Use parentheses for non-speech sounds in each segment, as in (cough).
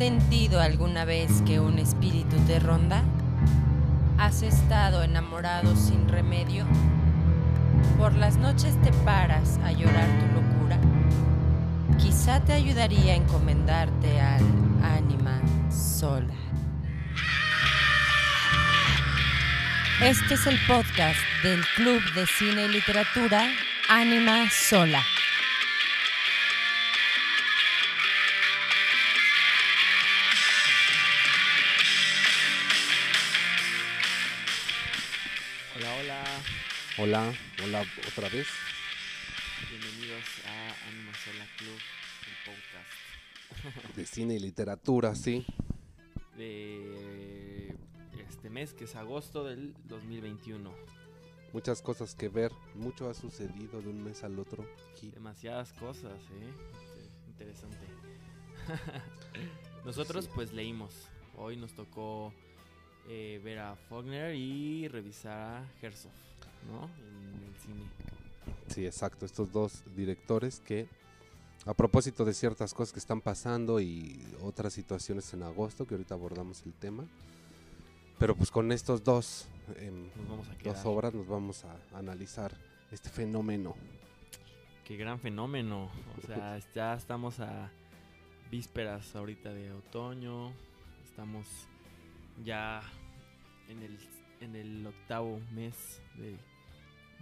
sentido alguna vez que un espíritu te ronda? ¿Has estado enamorado sin remedio? ¿Por las noches te paras a llorar tu locura? Quizá te ayudaría a encomendarte al ánima sola. Este es el podcast del Club de Cine y Literatura Ánima Sola. Hola, hola otra vez. Bienvenidos a Anima Sola Club, el podcast (laughs) De cine y literatura, sí. de este mes que es agosto del 2021. Muchas cosas que ver. Mucho ha sucedido de un mes al otro. aquí. Demasiadas cosas, ¿eh? Interesante. (laughs) Nosotros Sí. pues leímos. Hoy nos tocó eh, ver a Faulkner y revisar a Herzog, ¿no? En el cine. Sí, exacto. Estos dos directores que, a propósito de ciertas cosas que están pasando y otras situaciones en agosto, que ahorita abordamos el tema. Pero pues con estos dos, em, dos obras nos vamos a analizar este fenómeno. Qué gran fenómeno. O sea, (laughs) ya estamos a vísperas ahorita de otoño. Estamos ya en el, en el octavo mes de-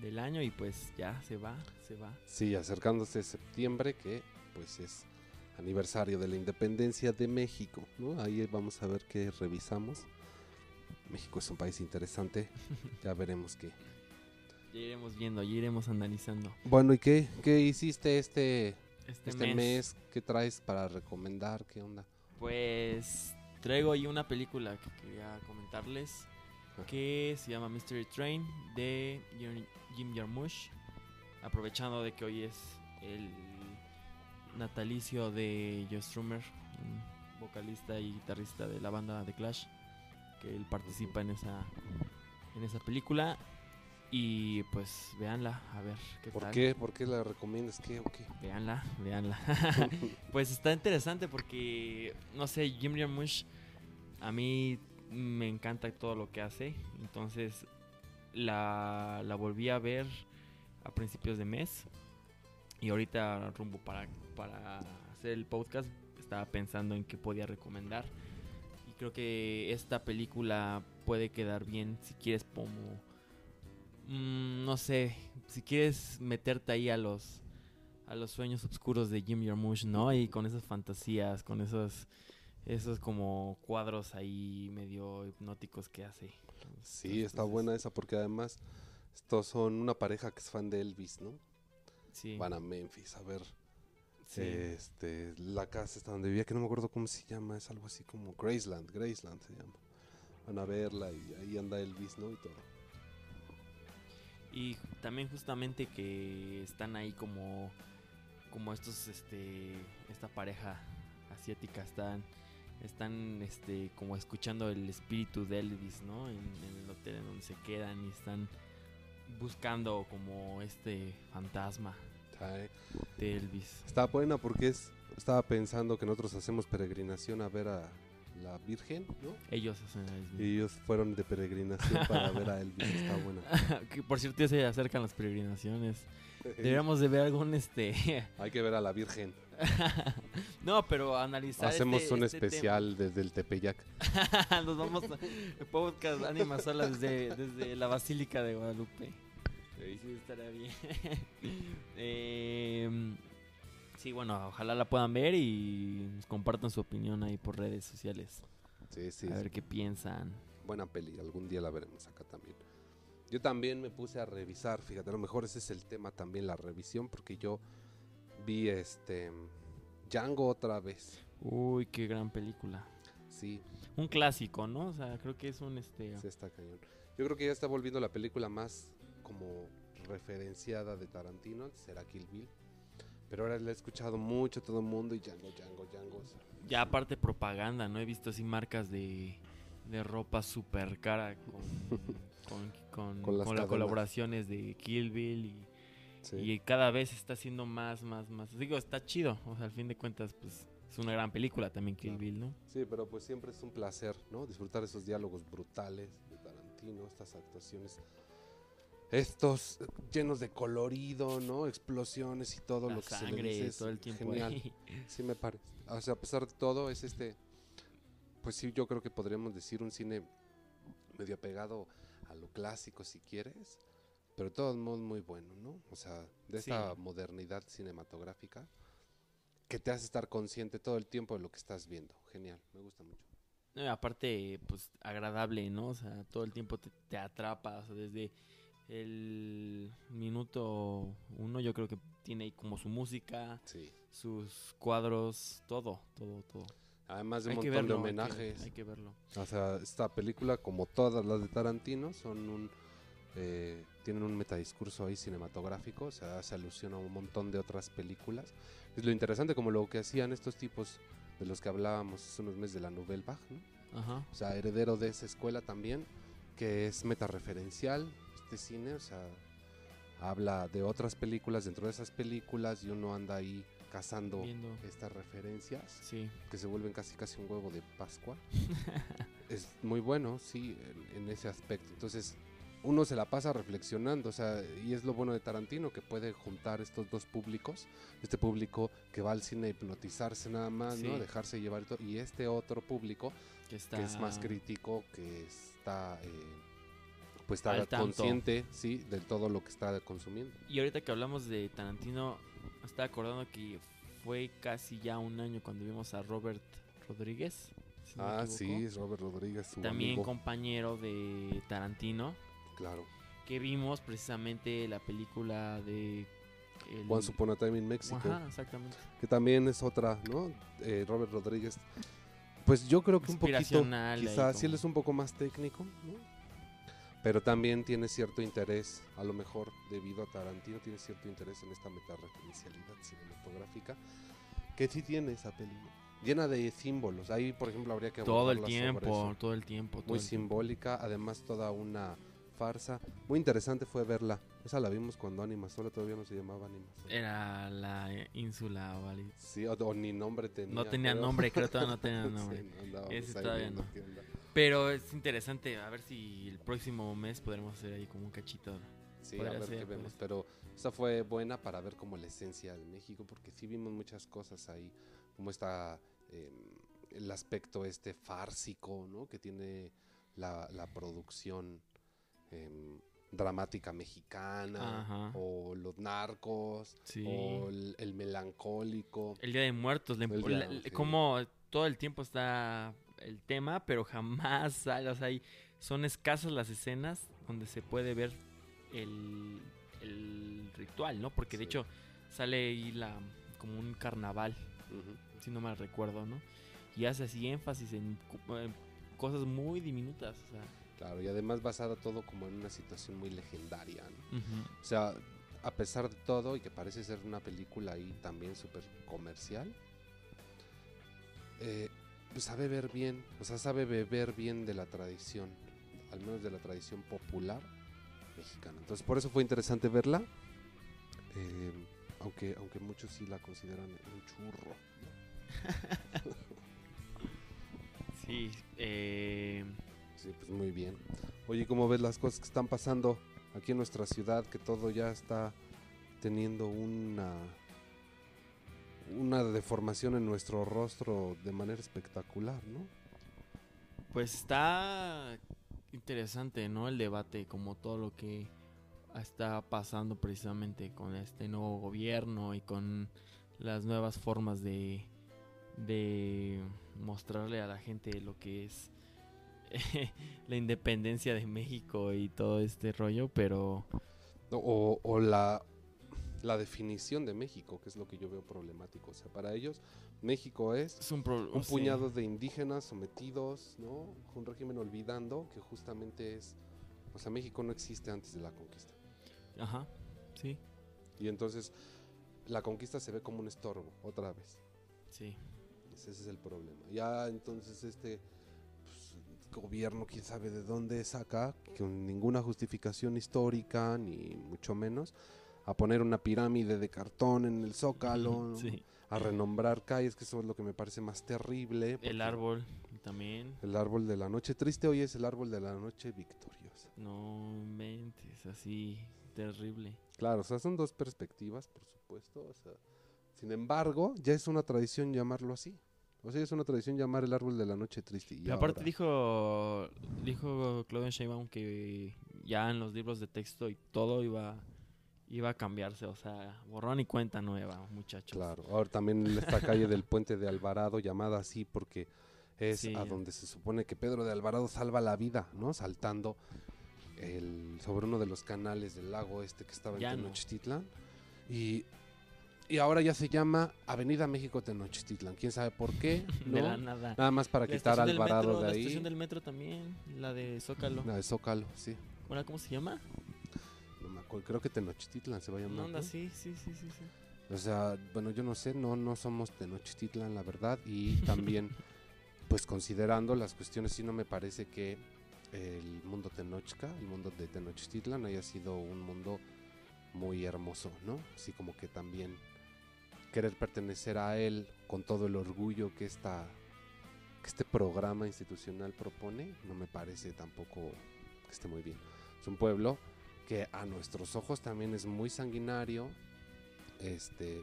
del año y pues ya se va, se va. Sí, acercándose septiembre, que pues es aniversario de la independencia de México, ¿no? Ahí vamos a ver qué revisamos. México es un país interesante, (laughs) ya veremos qué. Ya iremos viendo, ya iremos analizando. Bueno, ¿y qué, qué hiciste este, Este, este mes, mes? ¿Qué traes para recomendar? ¿Qué onda? pues traigo ahí una película que quería comentarles. Que se llama Mystery Train de Jim- Jarmusch. Aprovechando de que hoy es el natalicio de Joe Strummer, vocalista y guitarrista de la banda The Clash, que él participa en esa en esa película y pues véanla, a ver qué ¿Por tal. qué? ¿Por qué la recomiendas? ¿Qué o qué? Veanla, veanla. (laughs) pues está interesante porque, no sé, Jim Jarmusch a mí me encanta todo lo que hace. Entonces la, la volví a ver a principios de mes. Y ahorita rumbo para, para hacer el podcast estaba pensando en qué podía recomendar. Y creo que esta película puede quedar bien si quieres como... mm, no sé, si quieres meterte ahí a los a los sueños oscuros de Jim Jarmusch, ¿no? Y con esas fantasías, con esos esos como cuadros ahí medio hipnóticos que hace. Sí, está Entonces, buena esa porque además estos son una pareja que es fan de Elvis, ¿no? Sí. Van a Memphis a ver sí. Este, la casa está donde vivía, que no me acuerdo cómo se llama, es algo así como Graceland, Graceland se llama. Van a verla y ahí anda Elvis, ¿no? Y todo. Y también justamente que están ahí como como estos este esta pareja asiática están están este como escuchando el espíritu de Elvis, ¿no? En, en el hotel en donde se quedan y están buscando como este fantasma Ay, de Elvis. Está buena porque es, estaba pensando que nosotros hacemos peregrinación a ver a la Virgen, ¿no? Ellos hacen el mismo. Y ellos fueron de peregrinación para (laughs) ver a Elvis, está buena. (laughs) que por cierto ya se acercan las peregrinaciones. Deberíamos de ver algún este (laughs) Hay que ver a la Virgen. (laughs) No, pero analizar Hacemos este- un este tema. especial desde el Tepeyac. (laughs) Nos vamos a podcast Anima Sola desde, desde la Basílica de Guadalupe. Sí, estaría bien. (laughs) Em, sí, bueno, ojalá la puedan ver y compartan su opinión ahí por redes sociales. Sí, sí, a ver qué piensan. buena peli, algún día la veremos acá también. Yo también me puse a revisar, fíjate, a lo mejor ese es el tema también, la revisión, porque yo vi este Django otra vez. Uy, qué gran película. Sí, Un clásico, ¿no? O sea, creo que es un este. sí está cañón. Yo creo que ya está volviendo la película más como referenciada de Tarantino, era Kill Bill. Pero ahora la he escuchado mucho todo el mundo y Django, Django, Django. o sea, Ya aparte propaganda, ¿no? He visto así marcas de, de ropa súper cara con, (laughs) con, con, Con las con las colaboraciones de Kill Bill y, Sí. Y cada vez está haciendo más, más, más. Digo, está chido. O sea, al fin de cuentas, pues es una gran película también Kill Claro. Bill, ¿no? Sí, pero pues siempre es un placer, ¿no? Disfrutar esos diálogos brutales de Tarantino, estas actuaciones, estos llenos de colorido, ¿no? Explosiones y todo La lo que se le sangre dice es todo el tiempo genial. ahí. Sí me parece. O sea, a pesar de todo, es este, pues sí, yo creo que podríamos decir un cine medio apegado a lo clásico, si quieres, pero de todos modos muy bueno, ¿no? O sea, de Sí. esta modernidad cinematográfica que te hace estar consciente todo el tiempo de lo que estás viendo. Genial, me gusta mucho. No, aparte, pues agradable, ¿no? O sea, todo el tiempo te, te atrapa. O sea, desde el minuto uno, yo creo que tiene ahí como su música, Sí. sus cuadros, todo, todo, todo. Además de un Hay montón verlo, de hay que- homenajes. Hay que, verlo. O sea, esta película, como todas las de Tarantino, son un eh, tienen un metadiscurso ahí cinematográfico, o sea, hace alusión a un montón de otras películas. Es lo interesante como lo que hacían estos tipos de los que hablábamos hace unos meses de la Nouvelle Vague, ¿no? Ajá. O sea, heredero de esa escuela también, que es metareferencial, este cine, o sea, habla de otras películas dentro de esas películas y uno anda ahí cazando Viendo. estas referencias Sí. que se vuelven casi casi un huevo de Pascua. (laughs) es muy bueno, sí, en, en ese aspecto. Entonces, uno se la pasa reflexionando, o sea, y es lo bueno de Tarantino, que puede juntar estos dos públicos, este público que va al cine a hipnotizarse nada más, ¿no? Sí. Dejarse llevar y todo, y este otro público Que está. que es más crítico, que está, eh, pues está consciente, sí, de todo lo que está consumiendo. Y ahorita que hablamos de Tarantino, me estaba acordando que fue casi ya un año cuando vimos a Robert Rodríguez. si no ah, sí, Robert Rodríguez, su También amigo, compañero de Tarantino. Claro. Que vimos precisamente la película de. el- Once Upon a Time in Mexico. Ajá, exactamente. que también es otra, ¿no? Eh, Robert Rodríguez. Pues yo creo que un poquito, quizás sí él como- es un poco más técnico, ¿no? Pero también tiene cierto interés, a lo mejor debido a Tarantino, tiene cierto interés en esta metareferencialidad cinematográfica, que sí tiene esa película. Llena de símbolos. Ahí, por ejemplo, habría que Todo el tiempo, todo el tiempo. todo Muy el tiempo. simbólica, además toda una farsa. Muy interesante fue verla. Esa la vimos cuando Anima Sola todavía no se llamaba Anima Sola. Era la ínsula, ¿vale? Sí, o, o ni nombre tenía. No tenía creo. nombre, creo que todavía no (laughs) tenía Sí, nombre. no, Ese todavía no. Pero es interesante, a ver si el próximo mes podremos hacer ahí como un cachito. Sí, a ver ser, qué vemos. Pero esa fue buena para ver como la esencia de México, porque sí vimos muchas cosas ahí, como está eh, el aspecto este fársico, ¿no? Que tiene la, la producción em, dramática mexicana, Ajá. o los narcos, Sí. o el, el melancólico. El Día de Muertos, El día, la- sí. como todo el tiempo está el tema, pero jamás (laughs) sale, o sea, hay- son escasas las escenas donde se puede ver el, el ritual, ¿no? Porque de hecho sale ahí la, como un carnaval, si no mal recuerdo, ¿no? Y hace así énfasis en, en cosas muy diminutas, o sea, Claro, y además basada todo como en una situación muy legendaria, ¿no? O sea, a pesar de todo y que parece ser una película ahí también súper comercial, eh, pues sabe ver bien, o sea, sabe beber bien de la tradición, al menos de la tradición popular mexicana. Entonces, por eso fue interesante verla, eh, aunque, aunque muchos sí la consideran un churro. (laughs) sí, eh, Sí, pues muy bien. Oye, ¿cómo ves las cosas que están pasando aquí en nuestra ciudad? Que todo ya está teniendo una una deformación en nuestro rostro de manera espectacular, ¿no? Pues está interesante, ¿no? El debate, como todo lo que está pasando precisamente con este nuevo gobierno y con las nuevas formas de, de mostrarle a la gente lo que es (laughs) la independencia de México y todo este rollo, pero O, o la, la definición de México, que es lo que yo veo problemático. O sea, para ellos, México es es un, pro- un sí. puñado de indígenas sometidos, ¿no? Un régimen olvidando que justamente es... O sea, México no existe antes de la conquista. Ajá, sí, Y entonces la conquista se ve como un estorbo, otra vez. sí. Ese es el problema. Ya entonces este gobierno, quién sabe de dónde saca, con ninguna justificación histórica, ni mucho menos, a poner una pirámide de cartón en el zócalo, a renombrar calles, que eso es lo que me parece más terrible. El árbol también. El árbol de la noche triste hoy es el árbol de la noche victoriosa. No mentes, así terrible. Claro, o sea, son dos perspectivas, por supuesto. o sea, sin embargo, ya es una tradición llamarlo así. O sea, es una tradición llamar el árbol de la noche triste. Y Pero aparte ahora- dijo dijo Claudia Sheinbaum que ya en los libros de texto y todo iba iba a cambiarse, o sea, borrón y cuenta nueva, muchachos. Claro, ahora también esta calle del puente de Alvarado, llamada así porque es Sí. a donde se supone que Pedro de Alvarado salva la vida, ¿no? Saltando el, sobre uno de los canales del lago este que estaba en no. Tenochtitlan. Y, y ahora ya se llama Avenida México Tenochtitlan. ¿Quién sabe por qué? (laughs) De ¿no? la nada. Nada más para La quitar a estación del Alvarado metro, de La ahí. estación del metro también, la de Zócalo. La de Zócalo, sí. Bueno, ¿cómo se llama? No me acuerdo, creo que Tenochtitlan se va a llamar. No, anda, ¿no? sí, sí, sí, sí, sí. O sea, bueno, yo no sé, no, no somos Tenochtitlan, la verdad. Y (laughs) también, pues considerando las cuestiones, sí no me parece que el mundo Tenochca, el mundo de Tenochtitlan, haya sido un mundo muy hermoso, ¿no? Así como que también querer pertenecer a él con todo el orgullo que esta que este programa institucional propone, no me parece tampoco que esté muy bien. Es un pueblo que a nuestros ojos también es muy sanguinario, este,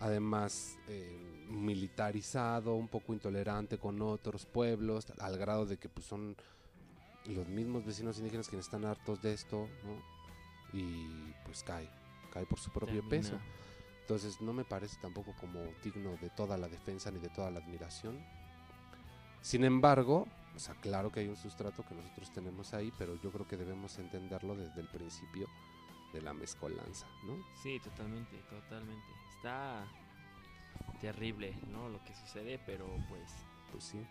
además eh, militarizado, un poco intolerante con otros pueblos, al grado de que pues, son los mismos vecinos indígenas quienes están hartos de esto, ¿no? Y pues cae, cae por su propio Termina. peso. Entonces no me parece tampoco como digno de toda la defensa ni de toda la admiración. Sin embargo, o sea, claro que hay un sustrato que nosotros tenemos ahí, pero yo creo que debemos entenderlo desde el principio de la mezcolanza, ¿no? Sí, totalmente, totalmente. Está terrible, ¿no? Lo que sucede, pero pues Pues sí.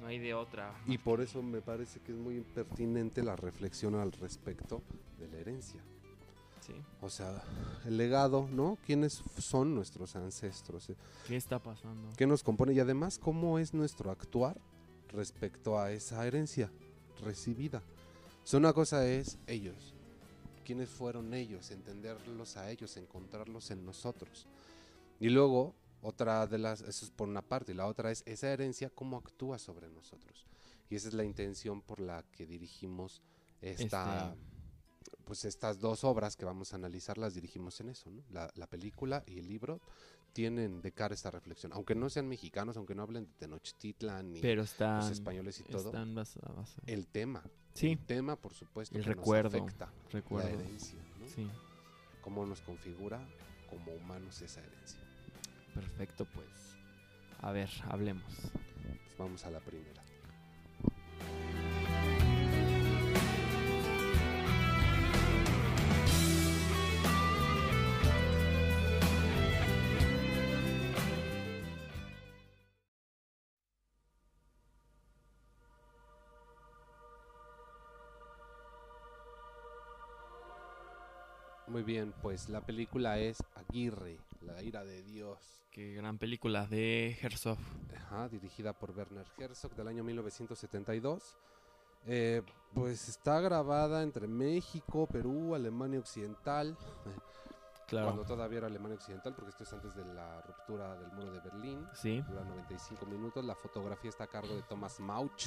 no hay de otra. Y por eso me parece que es muy pertinente la reflexión al respecto de la herencia. Sí. O sea, el legado, ¿no? ¿Quiénes son nuestros ancestros? ¿Qué está pasando? ¿Qué nos compone? Y además, ¿cómo es nuestro actuar respecto a esa herencia recibida? O sea, una cosa es ellos. ¿Quiénes fueron ellos? Entenderlos a ellos, encontrarlos en nosotros. Y luego, otra de las, eso es por una parte, y la otra es esa herencia, cómo actúa sobre nosotros. Y esa es la intención por la que dirigimos esta, Este- pues estas dos obras que vamos a analizar, las dirigimos en eso, ¿no? La, la película y el libro tienen de cara esta reflexión, aunque no sean mexicanos, aunque no hablen de Tenochtitlan ni Pero están, los españoles y todo, están basadas. el tema, Sí, el tema por supuesto El que recuerdo, nos afecta, recuerdo. la herencia, ¿no? Sí, Cómo nos configura como humanos esa herencia. perfecto, pues. A ver, hablemos. Pues vamos a la primera. Muy bien, pues la película es Aguirre, la ira de Dios. Qué gran película de Herzog. Ajá, dirigida por Werner Herzog del año 1972. Eh, pues está grabada entre México, Perú, Alemania Occidental, (laughs) Claro. cuando todavía era Alemania Occidental, porque esto es antes de la ruptura del muro de Berlín. Sí, Dura 95 minutos. La fotografía está a cargo de Thomas Mauch,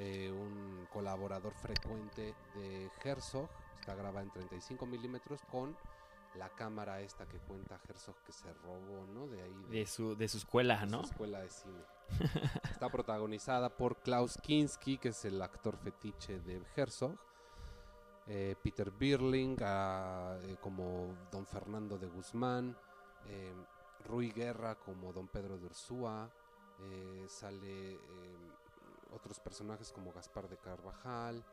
eh, un colaborador frecuente de Herzog. Está grabada en 35 milímetros con la cámara esta que cuenta Herzog que se robó, ¿no? De ahí. de su, de su escuela, de su ¿no? escuela de cine. Está protagonizada por Klaus Kinski, que es el actor fetiche de Herzog. eh, Peter Birling ah, eh, como Don Fernando de Guzmán. eh, Rui Guerra como Don Pedro de Ursúa. eh, sale otros personajes como Gaspar de Carvajal,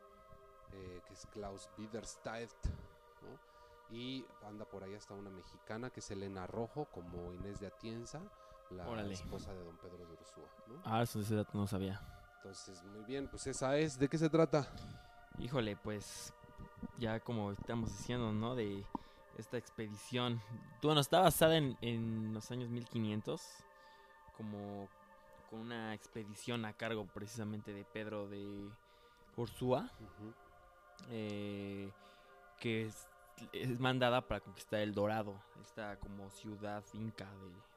eh, que es Klaus Biederstedt. ¿no? Y anda por ahí hasta una mexicana que es Elena Rojo como Inés de Atienza la Órale. esposa de don Pedro de Ursúa, ¿no? Ah, eso ese dato no sabía. Entonces, muy bien, pues esa es. ¿De qué se trata? Híjole, pues ya como estamos diciendo, ¿no? De esta expedición. Bueno, está basada en, en los años 1500, como con una expedición a cargo precisamente de Pedro de Ursúa, Ujú, eh, que es- es mandada para conquistar el Dorado, esta como ciudad inca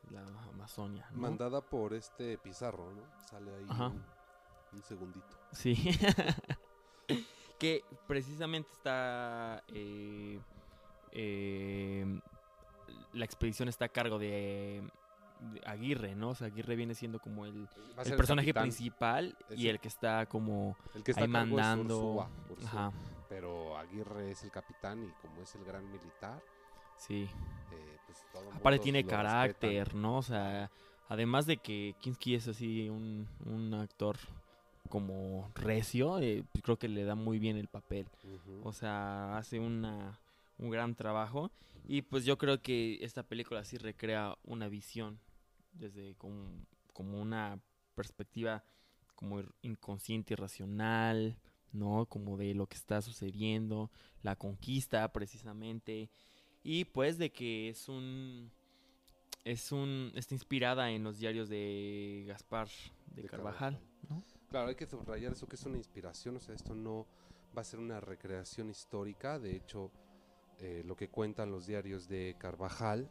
de la Amazonia. ¿no? Mandada por este Pizarro, ¿no? Sale ahí un, un segundito. Sí. (laughs) que precisamente está. eh, eh, la expedición está a cargo de Aguirre, ¿no? O sea, Aguirre viene siendo como el, personaje principal y el que está como El que está ahí mandando. Ursúa, Ursúa. Ajá, Pero Aguirre es el capitán y como es el gran militar, sí. eh, pues todo Aparte tiene carácter, respetan. ¿no? O sea, además de que Kinski es así un, un actor como recio, eh, pues creo que le da muy bien el papel. O sea, hace una, un gran trabajo. Y pues yo creo que esta película sí recrea una visión desde como, como una perspectiva como ir- inconsciente y racional, ¿no? Como de lo que está sucediendo, la conquista precisamente. Y pues de que es un es un está inspirada en los diarios de Gaspar de, De Carvajal, ¿no? Claro, hay que subrayar eso que es una inspiración, o sea, esto no va a ser una recreación histórica, de hecho, eh, lo que cuentan los diarios de Carvajal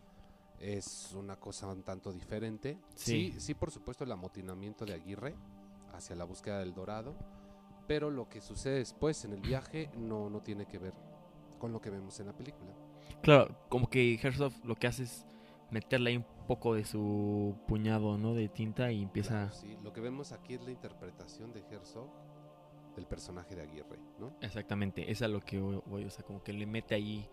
es una cosa un tanto diferente. Sí. sí, sí, por supuesto, el amotinamiento de Aguirre hacia la búsqueda del dorado, pero lo que sucede después en el viaje no, no tiene que ver con lo que vemos en la película. Claro, como que Herzog lo que hace es meterle ahí un poco de su puñado, ¿no? De tinta y empieza... Claro, sí, lo que vemos aquí es la interpretación de Herzog del personaje de Aguirre, ¿no? Exactamente, es a lo que voy, voy, o sea, como que le mete ahí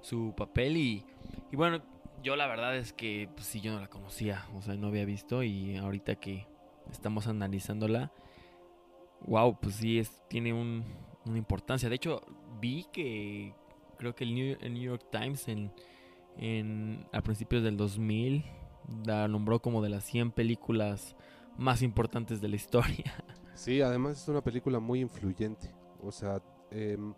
su papel y, y bueno, yo la verdad es que pues, sí, yo no la conocía, o sea, no había visto y ahorita que estamos analizándola, wow, pues sí, es, tiene un- una importancia. De hecho, vi que creo que el New, York Times en, en, a principios del 2000 la nombró como de las 100 películas más importantes de la (laughs) historia. Sí, además es una película muy influyente. O sea, em,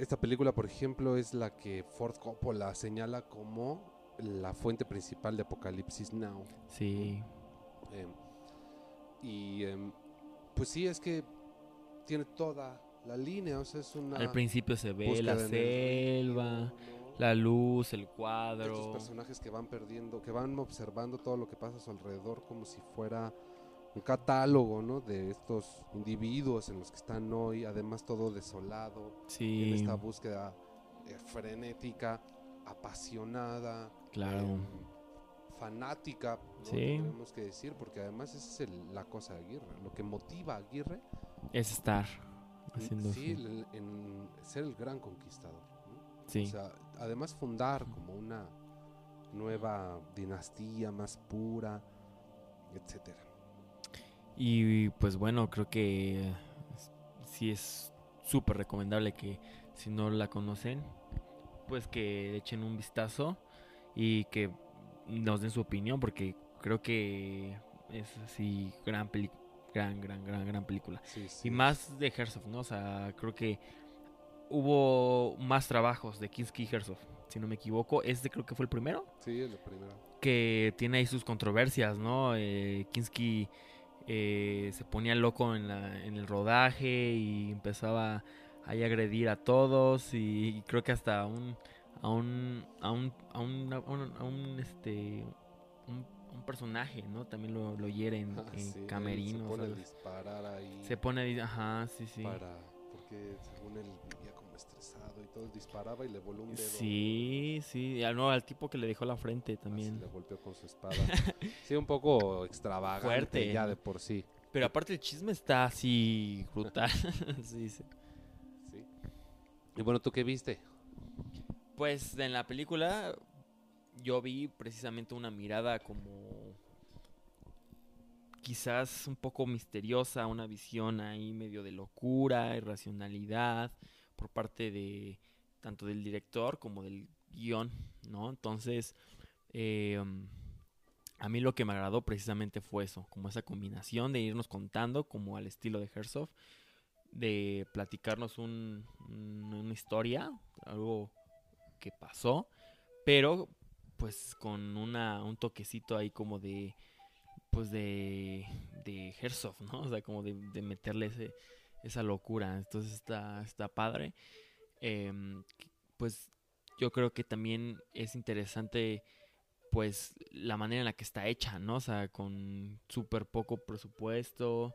esta película, por ejemplo, es la que Ford Coppola señala como la fuente principal de Apocalipsis Now. Sí, Em, y em, pues sí, es que tiene toda la línea. O sea, es una. al principio se ve la río, selva, ¿no? la luz, el Estos cuadro. personajes que van perdiendo, que van observando todo lo que pasa a su alrededor como si fuera un catálogo, ¿no? De estos individuos en los que están hoy, además todo desolado, en esta búsqueda eh, frenética, apasionada, claro. em, fanática, ¿no? Sí. tenemos que decir, porque además esa es el- la cosa de Aguirre, lo que motiva a Aguirre, Es estar haciendo sí, el- en ser el gran conquistador. ¿no? Sí, O sea, además fundar como una nueva dinastía más pura, etcétera. Y pues bueno, creo que sí es súper recomendable que si no la conocen, pues que echen un vistazo y que nos den su opinión porque creo que es así gran peli gran gran gran gran película. Sí, sí. Y más de Herzog, ¿no? O sea, creo que hubo más trabajos de Kinski y Herzog, si no me equivoco. Este creo que fue el Sí, primero. que tiene ahí sus controversias, ¿no? Eh, Kinski eh, se ponía loco en, la, en el rodaje y empezaba a agredir a todos y, creo que hasta a un a un a un a un, a un- a un, este un, un personaje, ¿no? También lo, lo hiere en, (laughs) Ah, en sí, él camerino, Se pone a ¿sabes? disparar ahí. Se pone, a ajá, sí, sí. Para, porque según estresado y todo, disparaba y le voló un dedo. Sí, sí, al, no, al tipo que le dejó la frente Así también. le golpeó con su espada. (laughs) sí, un poco extravagante Fuerte. ya de por sí. Pero aparte el chisme está así brutal. (laughs) sí, sí. Sí. Y bueno, ¿tú qué viste? Pues en la película yo vi precisamente una mirada como quizás un poco misteriosa, una visión ahí medio de locura, irracionalidad por parte de tanto del director como del guion, ¿no? Entonces, eh, a mí lo que me agradó precisamente fue eso, como esa combinación de irnos contando como al estilo de Herzog, de platicarnos un- una historia, algo que pasó, pero pues con una, un toquecito ahí como de pues de, de Herzog, ¿no? O sea, como de, de meterle ese, esa locura. Entonces está, está padre. Em, pues yo creo que también es interesante pues la manera en la que está hecha, ¿no? O sea, con súper poco presupuesto,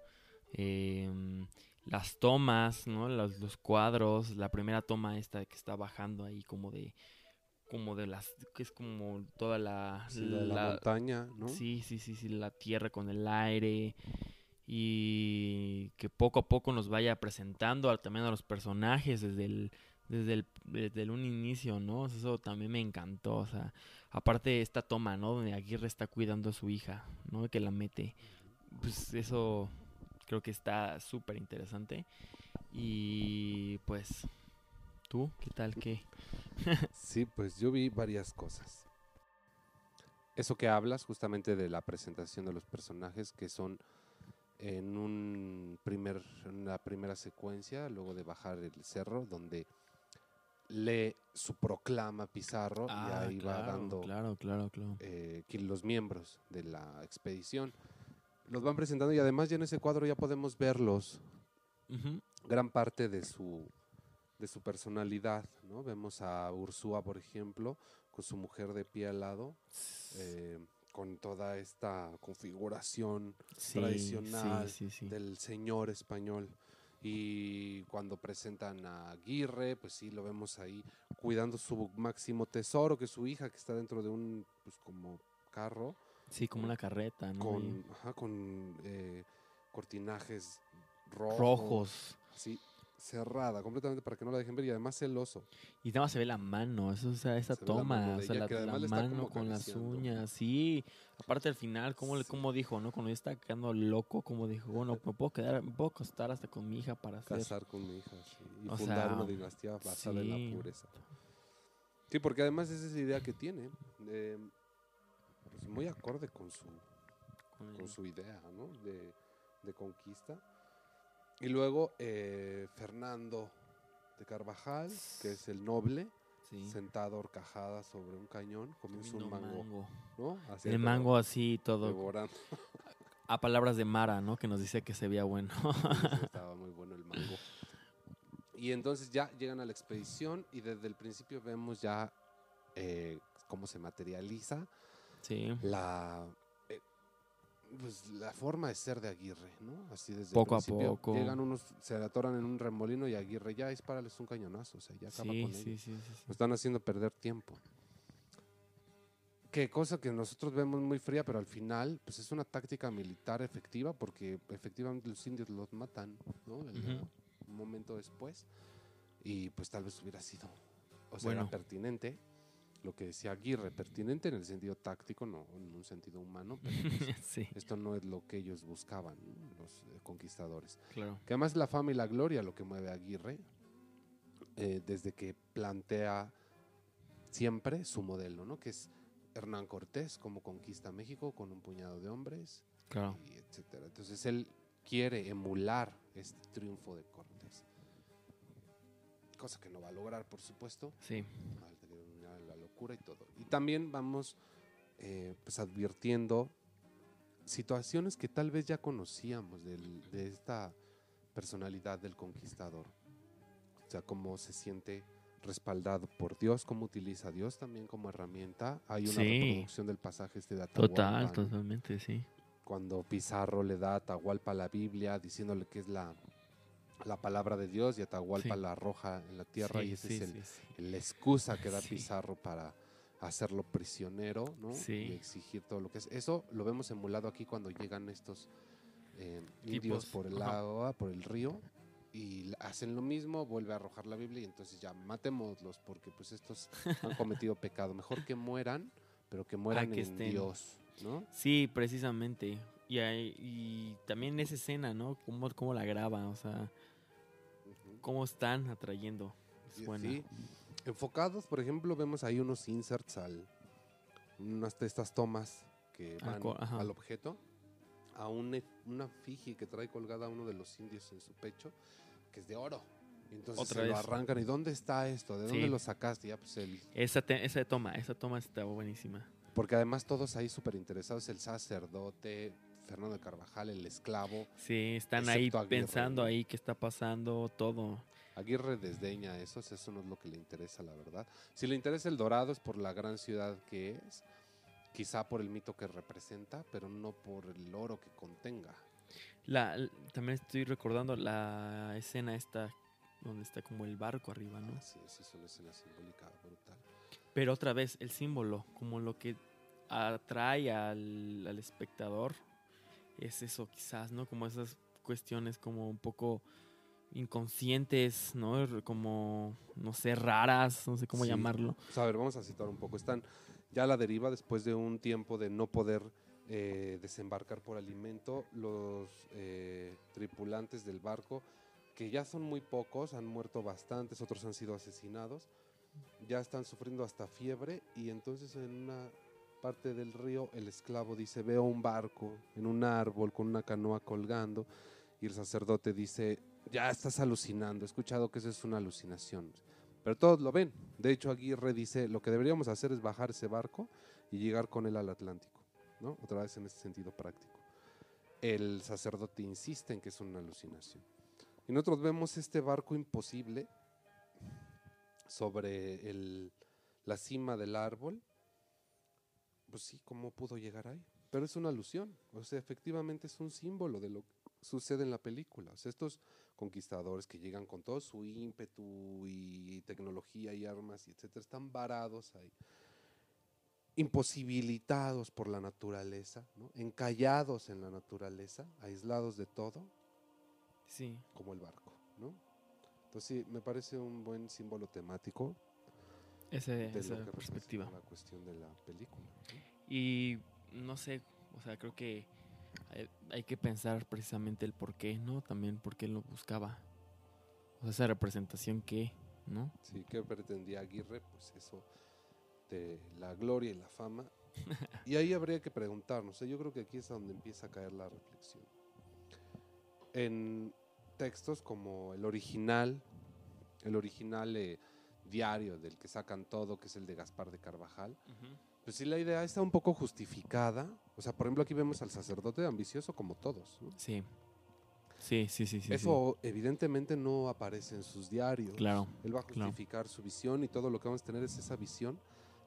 em, las tomas, ¿no? Los, los cuadros, la primera toma esta que está bajando ahí como de como de las que es como toda la Sí, la, la montaña, ¿no? Sí, sí, sí, sí, la tierra con el aire y que poco a poco nos vaya presentando también a los personajes desde el desde desde un inicio, ¿no? Eso también me encantó, o sea, aparte esta toma, ¿no? Donde Aguirre está cuidando a su hija, ¿no? Que la mete. Pues eso creo que está súper interesante. Y pues tú, ¿qué tal qué? (laughs) Sí, pues yo vi varias cosas. Eso que hablas justamente de la presentación de los personajes que son en un primer una primera secuencia, luego de bajar el cerro donde lee su proclama Pizarro y ahí va dando Ah, Claro, claro, claro. eh, los miembros de la expedición. Los van presentando y además ya en ese cuadro ya podemos verlos gran parte de su, de su personalidad, ¿no? Vemos a Ursúa, por ejemplo, con su mujer de pie al lado, eh, con toda esta configuración Sí, tradicional sí, sí, sí. del señor español. Y cuando presentan a Aguirre, pues sí, lo vemos ahí cuidando su máximo tesoro, que es su hija, que está dentro de un, pues como carro, Sí, como una carreta, ¿no? con, ajá, con eh, cortinajes rojos, Rojos. así cerrada completamente para que no la dejen ver y además celoso. Y nada más se ve la mano, eso, o sea, esa Se la toma, o sea, la, la mano con las uñas, sí. Aparte al final, como, Sí. como dijo, ¿no? Cuando está quedando loco, como dijo, bueno, me puedo quedar, me puedo acostar hasta con mi hija para hacer. Casar con mi hija sí, y O fundar sea, una dinastía basada en la pureza. Sí, porque además esa es esa idea que tiene, eh, pues muy acorde con su, con su idea ¿no? de, de conquista. Y luego eh, Fernando de Carvajal, que es el noble, sí, sentado horcajada sobre un cañón, comiendo un mango, ¿no? Así El todo mango así, todo. devorando. (laughs) A palabras de Mara, ¿no? Que nos dice que se veía bueno. (laughs) Estaba muy bueno el mango. Y entonces ya llegan a la expedición y desde el principio vemos ya eh, cómo se materializa sí. la pues la forma de ser de Aguirre, ¿no? Así desde Poco a el principio poco. llegan unos, se atoran en un remolino y Aguirre ya dispárales un cañonazo, o sea, ya acaba Sí, con sí, ellos. sí, sí, sí. Nos están haciendo perder tiempo. Qué cosa que nosotros vemos muy fría, pero al final, pues es una táctica militar efectiva, porque efectivamente los indios los matan, ¿no? Un momento después. Y pues tal vez hubiera sido, o sea, era Bueno. pertinente, lo que decía Aguirre, pertinente en el sentido táctico, no en un sentido humano, pero pues, (laughs) sí, esto no es lo que ellos buscaban, ¿no? los eh, conquistadores. claro. Que además la fama y la gloria lo que mueve a Aguirre eh, desde que plantea siempre su modelo, ¿no? Que es Hernán Cortés como conquista México con un puñado de hombres, Claro. y etcétera. Entonces él quiere emular este triunfo de Cortés. Cosa que no va a lograr, por supuesto, Sí. al locura y todo. Y también vamos eh, pues advirtiendo situaciones que tal vez ya conocíamos del- de esta personalidad del conquistador. O sea, cómo se siente respaldado por Dios, cómo utiliza a Dios también como herramienta. Hay una Sí. reproducción del pasaje este de Atahualpa, Total, totalmente, sí. cuando Pizarro le da a Atahualpa la Biblia diciéndole que es la, la palabra de Dios y Atahualpa Sí. la arroja en la tierra Sí, y ese sí, es el, la excusa que da. Pizarro para hacerlo prisionero, ¿no? Sí. Y exigir todo lo que es. Eso lo vemos emulado aquí cuando llegan estos eh, indios por el agua, por el río, y hacen lo mismo, vuelve a arrojar la Biblia y entonces ya matémoslos porque pues estos han (laughs) cometido pecado. Mejor que mueran, pero que mueran que en estén. Dios, ¿no? Sí, precisamente. Y, hay- y también esa escena, ¿no? Cómo, cómo la graba, o sea. Cómo están atrayendo. Es buena. sí. Enfocados, por ejemplo, vemos ahí unos inserts al unas de estas tomas que van ajá. al objeto a un e- una fiji que trae colgada uno de los indios en su pecho que es de oro. Entonces Otra se lo arrancan y ¿dónde está esto? ¿De dónde Sí. lo sacaste? Ya pues el Esa, te- esa toma, esa toma está buenísima. porque además todos ahí súper interesados, el sacerdote, Fernando Carvajal, el esclavo, Sí, están ahí Aguirre, pensando ahí qué está pasando, todo. Aguirre desdeña eso, eso no es lo que le interesa, la verdad. Si le interesa el dorado es por la gran ciudad que es, quizá por el mito que representa, pero no por el oro que contenga. La, también estoy recordando la escena esta donde está como el barco arriba, ¿no? Sí, sí, es una escena simbólica brutal. Pero otra vez, el símbolo, como lo que atrae al, al espectador, es eso quizás, ¿no? Como esas cuestiones como un poco inconscientes, ¿no? Como, no sé, raras, no sé cómo Sí. llamarlo. A ver, vamos a citar un poco. Están ya a la deriva después de un tiempo de no poder eh, desembarcar por alimento. Los eh, tripulantes del barco, que ya son muy pocos, han muerto bastantes, otros han sido asesinados, ya están sufriendo hasta fiebre y entonces en una parte del río el esclavo dice, veo un barco en un árbol con una canoa colgando y el sacerdote dice, ya estás alucinando, he escuchado que eso es una alucinación. Pero todos lo ven. De hecho, Aguirre dice, lo que deberíamos hacer es bajar ese barco y llegar con él al Atlántico. ¿no? Otra vez en este sentido práctico. El sacerdote insiste en que es una alucinación. Y nosotros vemos este barco imposible sobre el- la cima del árbol. Pues sí, ¿cómo pudo llegar ahí? Pero es una alusión. O sea, efectivamente es un símbolo de lo que sucede en la película. O sea, estos conquistadores que llegan con todo su ímpetu y tecnología y armas y etcétera, están varados ahí, imposibilitados por la naturaleza, ¿no? encallados en la naturaleza, aislados de todo, Sí. como el barco. ¿no? Entonces sí, me parece un buen símbolo temático Ese, de esa que perspectiva. la cuestión de la película. Y no sé, o sea, creo que hay, hay que pensar precisamente el por qué, ¿no? También por qué lo buscaba. O sea, esa representación que, ¿no? Sí, ¿qué pretendía Aguirre? Pues eso de la gloria y la fama. (laughs) y ahí habría que preguntarnos. ¿eh? Yo creo que aquí es donde empieza a caer la reflexión. En textos como el original, el original eh, diario del que sacan todo, que es el de Gaspar de Carvajal, pues sí la idea está un poco justificada. O sea, por ejemplo, aquí vemos al sacerdote ambicioso como todos. ¿no? Sí. Sí, sí, sí, sí. Eso evidentemente no aparece en sus diarios. Claro. Él va a Claro. justificar su visión y todo lo que vamos a tener es esa visión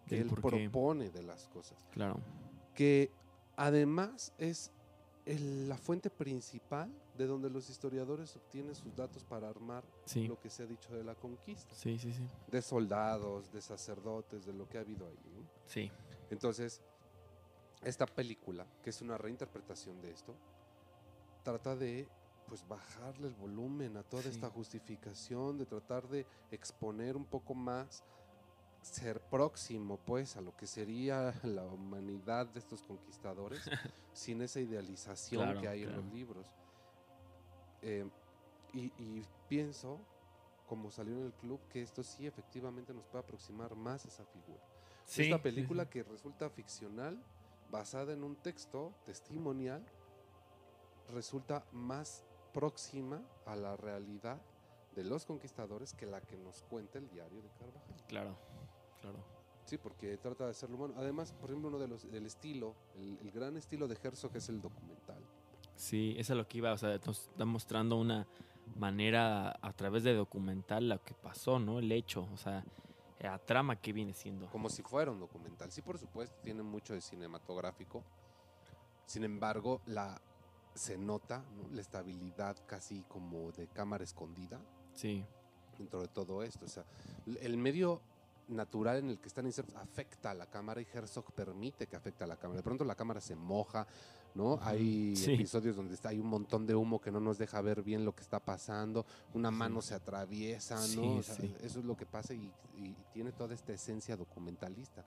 que él propone de las cosas. Claro. Que además es el- la fuente principal de donde los historiadores obtienen sus datos para armar Sí. lo que se ha dicho de la conquista. Sí, sí, sí. De soldados, de sacerdotes, de lo que ha habido ahí. ¿no? Sí. Entonces, esta película, que es una reinterpretación de esto, trata de pues bajarle el volumen a toda Sí. esta justificación, de tratar de exponer un poco más, ser próximo pues a lo que sería la humanidad de estos conquistadores, (laughs) sin esa idealización Claro, que hay en los libros. Eh, y, y pienso, como salió en el club, que esto sí efectivamente nos puede aproximar más a esa figura. Sí, Esta película sí. que resulta ficcional, basada en un texto testimonial, resulta más próxima a la realidad de los conquistadores que la que nos cuenta el diario de Carvajal. Claro. Claro. Sí, porque trata de hacerlo humano. Además, por ejemplo, uno de los del estilo, el, el gran estilo de Herzog es el documental. Sí, eso es lo que iba, o sea, nos está mostrando una manera a través de documental lo que pasó, ¿no? El hecho, o sea, la trama que viene siendo. como si fuera un documental. Sí, por supuesto, tiene mucho de cinematográfico. Sin embargo, la se nota ¿no? la estabilidad casi como de cámara escondida Sí, dentro de todo esto. O sea, el medio natural en el que están insertos afecta a la cámara y Herzog permite que afecte a la cámara. De pronto la cámara se moja, ¿no? Hay Sí. episodios donde está, hay un montón de humo que no nos deja ver bien lo que está pasando, una mano se atraviesa, ¿no? Sí, O sea, sí. Eso es lo que pasa y, y tiene toda esta esencia documentalista.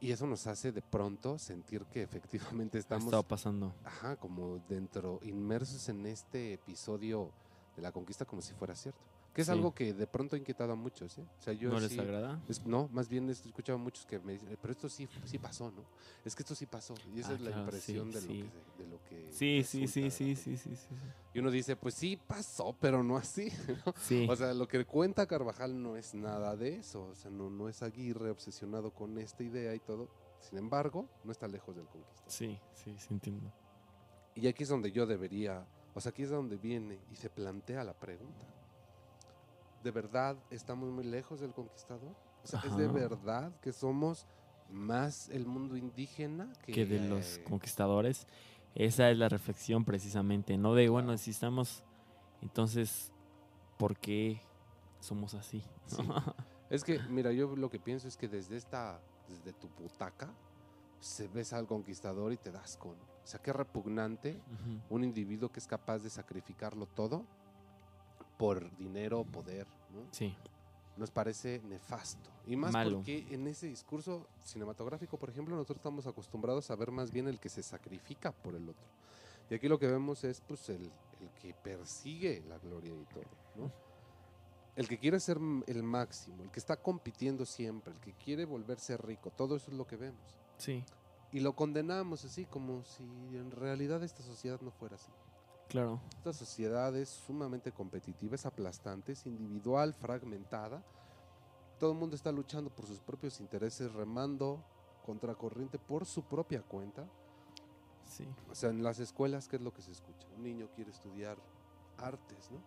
Y eso nos hace de pronto sentir que efectivamente estamos estado pasando. ajá, como dentro, inmersos en este episodio de la conquista como si fuera cierto. Que es Sí. algo que de pronto ha inquietado a muchos, ¿eh? O sea, yo ¿No les agrada? es- no, más bien he escuchado a muchos que me dicen, "Eh, pero esto sí, sí pasó, ¿no? Es que esto sí pasó. Y esa Ah, es la claro, impresión sí, de, lo que, de lo que... Sí, sí, resulta sí, sí, sí, sí, sí, sí. Y uno dice, pues sí pasó, pero no así. (laughs) O sea, lo que cuenta Carvajal no es nada de eso. O sea, no, no es Aguirre obsesionado con esta idea y todo. Sin embargo, no está lejos del conquistador. sí, sí, sí entiendo. Y aquí es donde yo debería, o sea, aquí es donde viene y se plantea la pregunta. ¿De verdad estamos muy lejos del conquistador? O sea, ¿es de verdad que somos más el mundo indígena que, que de los conquistadores. Esa es la reflexión precisamente, ¿no? De, bueno, si estamos, entonces, ¿por qué somos así? Sí. (laughs) Es que, mira, yo lo que pienso es que desde esta, desde tu butaca, se ves al conquistador y te das con. O sea, qué repugnante un individuo que es capaz de sacrificarlo todo por dinero, poder, ¿no? Sí, Nos parece nefasto. Y más Malo. porque en ese discurso cinematográfico, por ejemplo, nosotros estamos acostumbrados a ver más bien el que se sacrifica por el otro. Y aquí lo que vemos es pues el, el que persigue la gloria y todo, ¿no? El que quiere ser el máximo, el que está compitiendo siempre, el que quiere volverse rico, todo eso es lo que vemos. sí, Y lo condenamos así como si en realidad esta sociedad no fuera así. Claro. Esta sociedad es sumamente competitiva, es aplastante, es individual, fragmentada. Todo el mundo está luchando por sus propios intereses, remando contracorriente por su propia cuenta. Sí. O sea, en las escuelas, ¿qué es lo que se escucha? Un niño quiere estudiar artes, ¿no?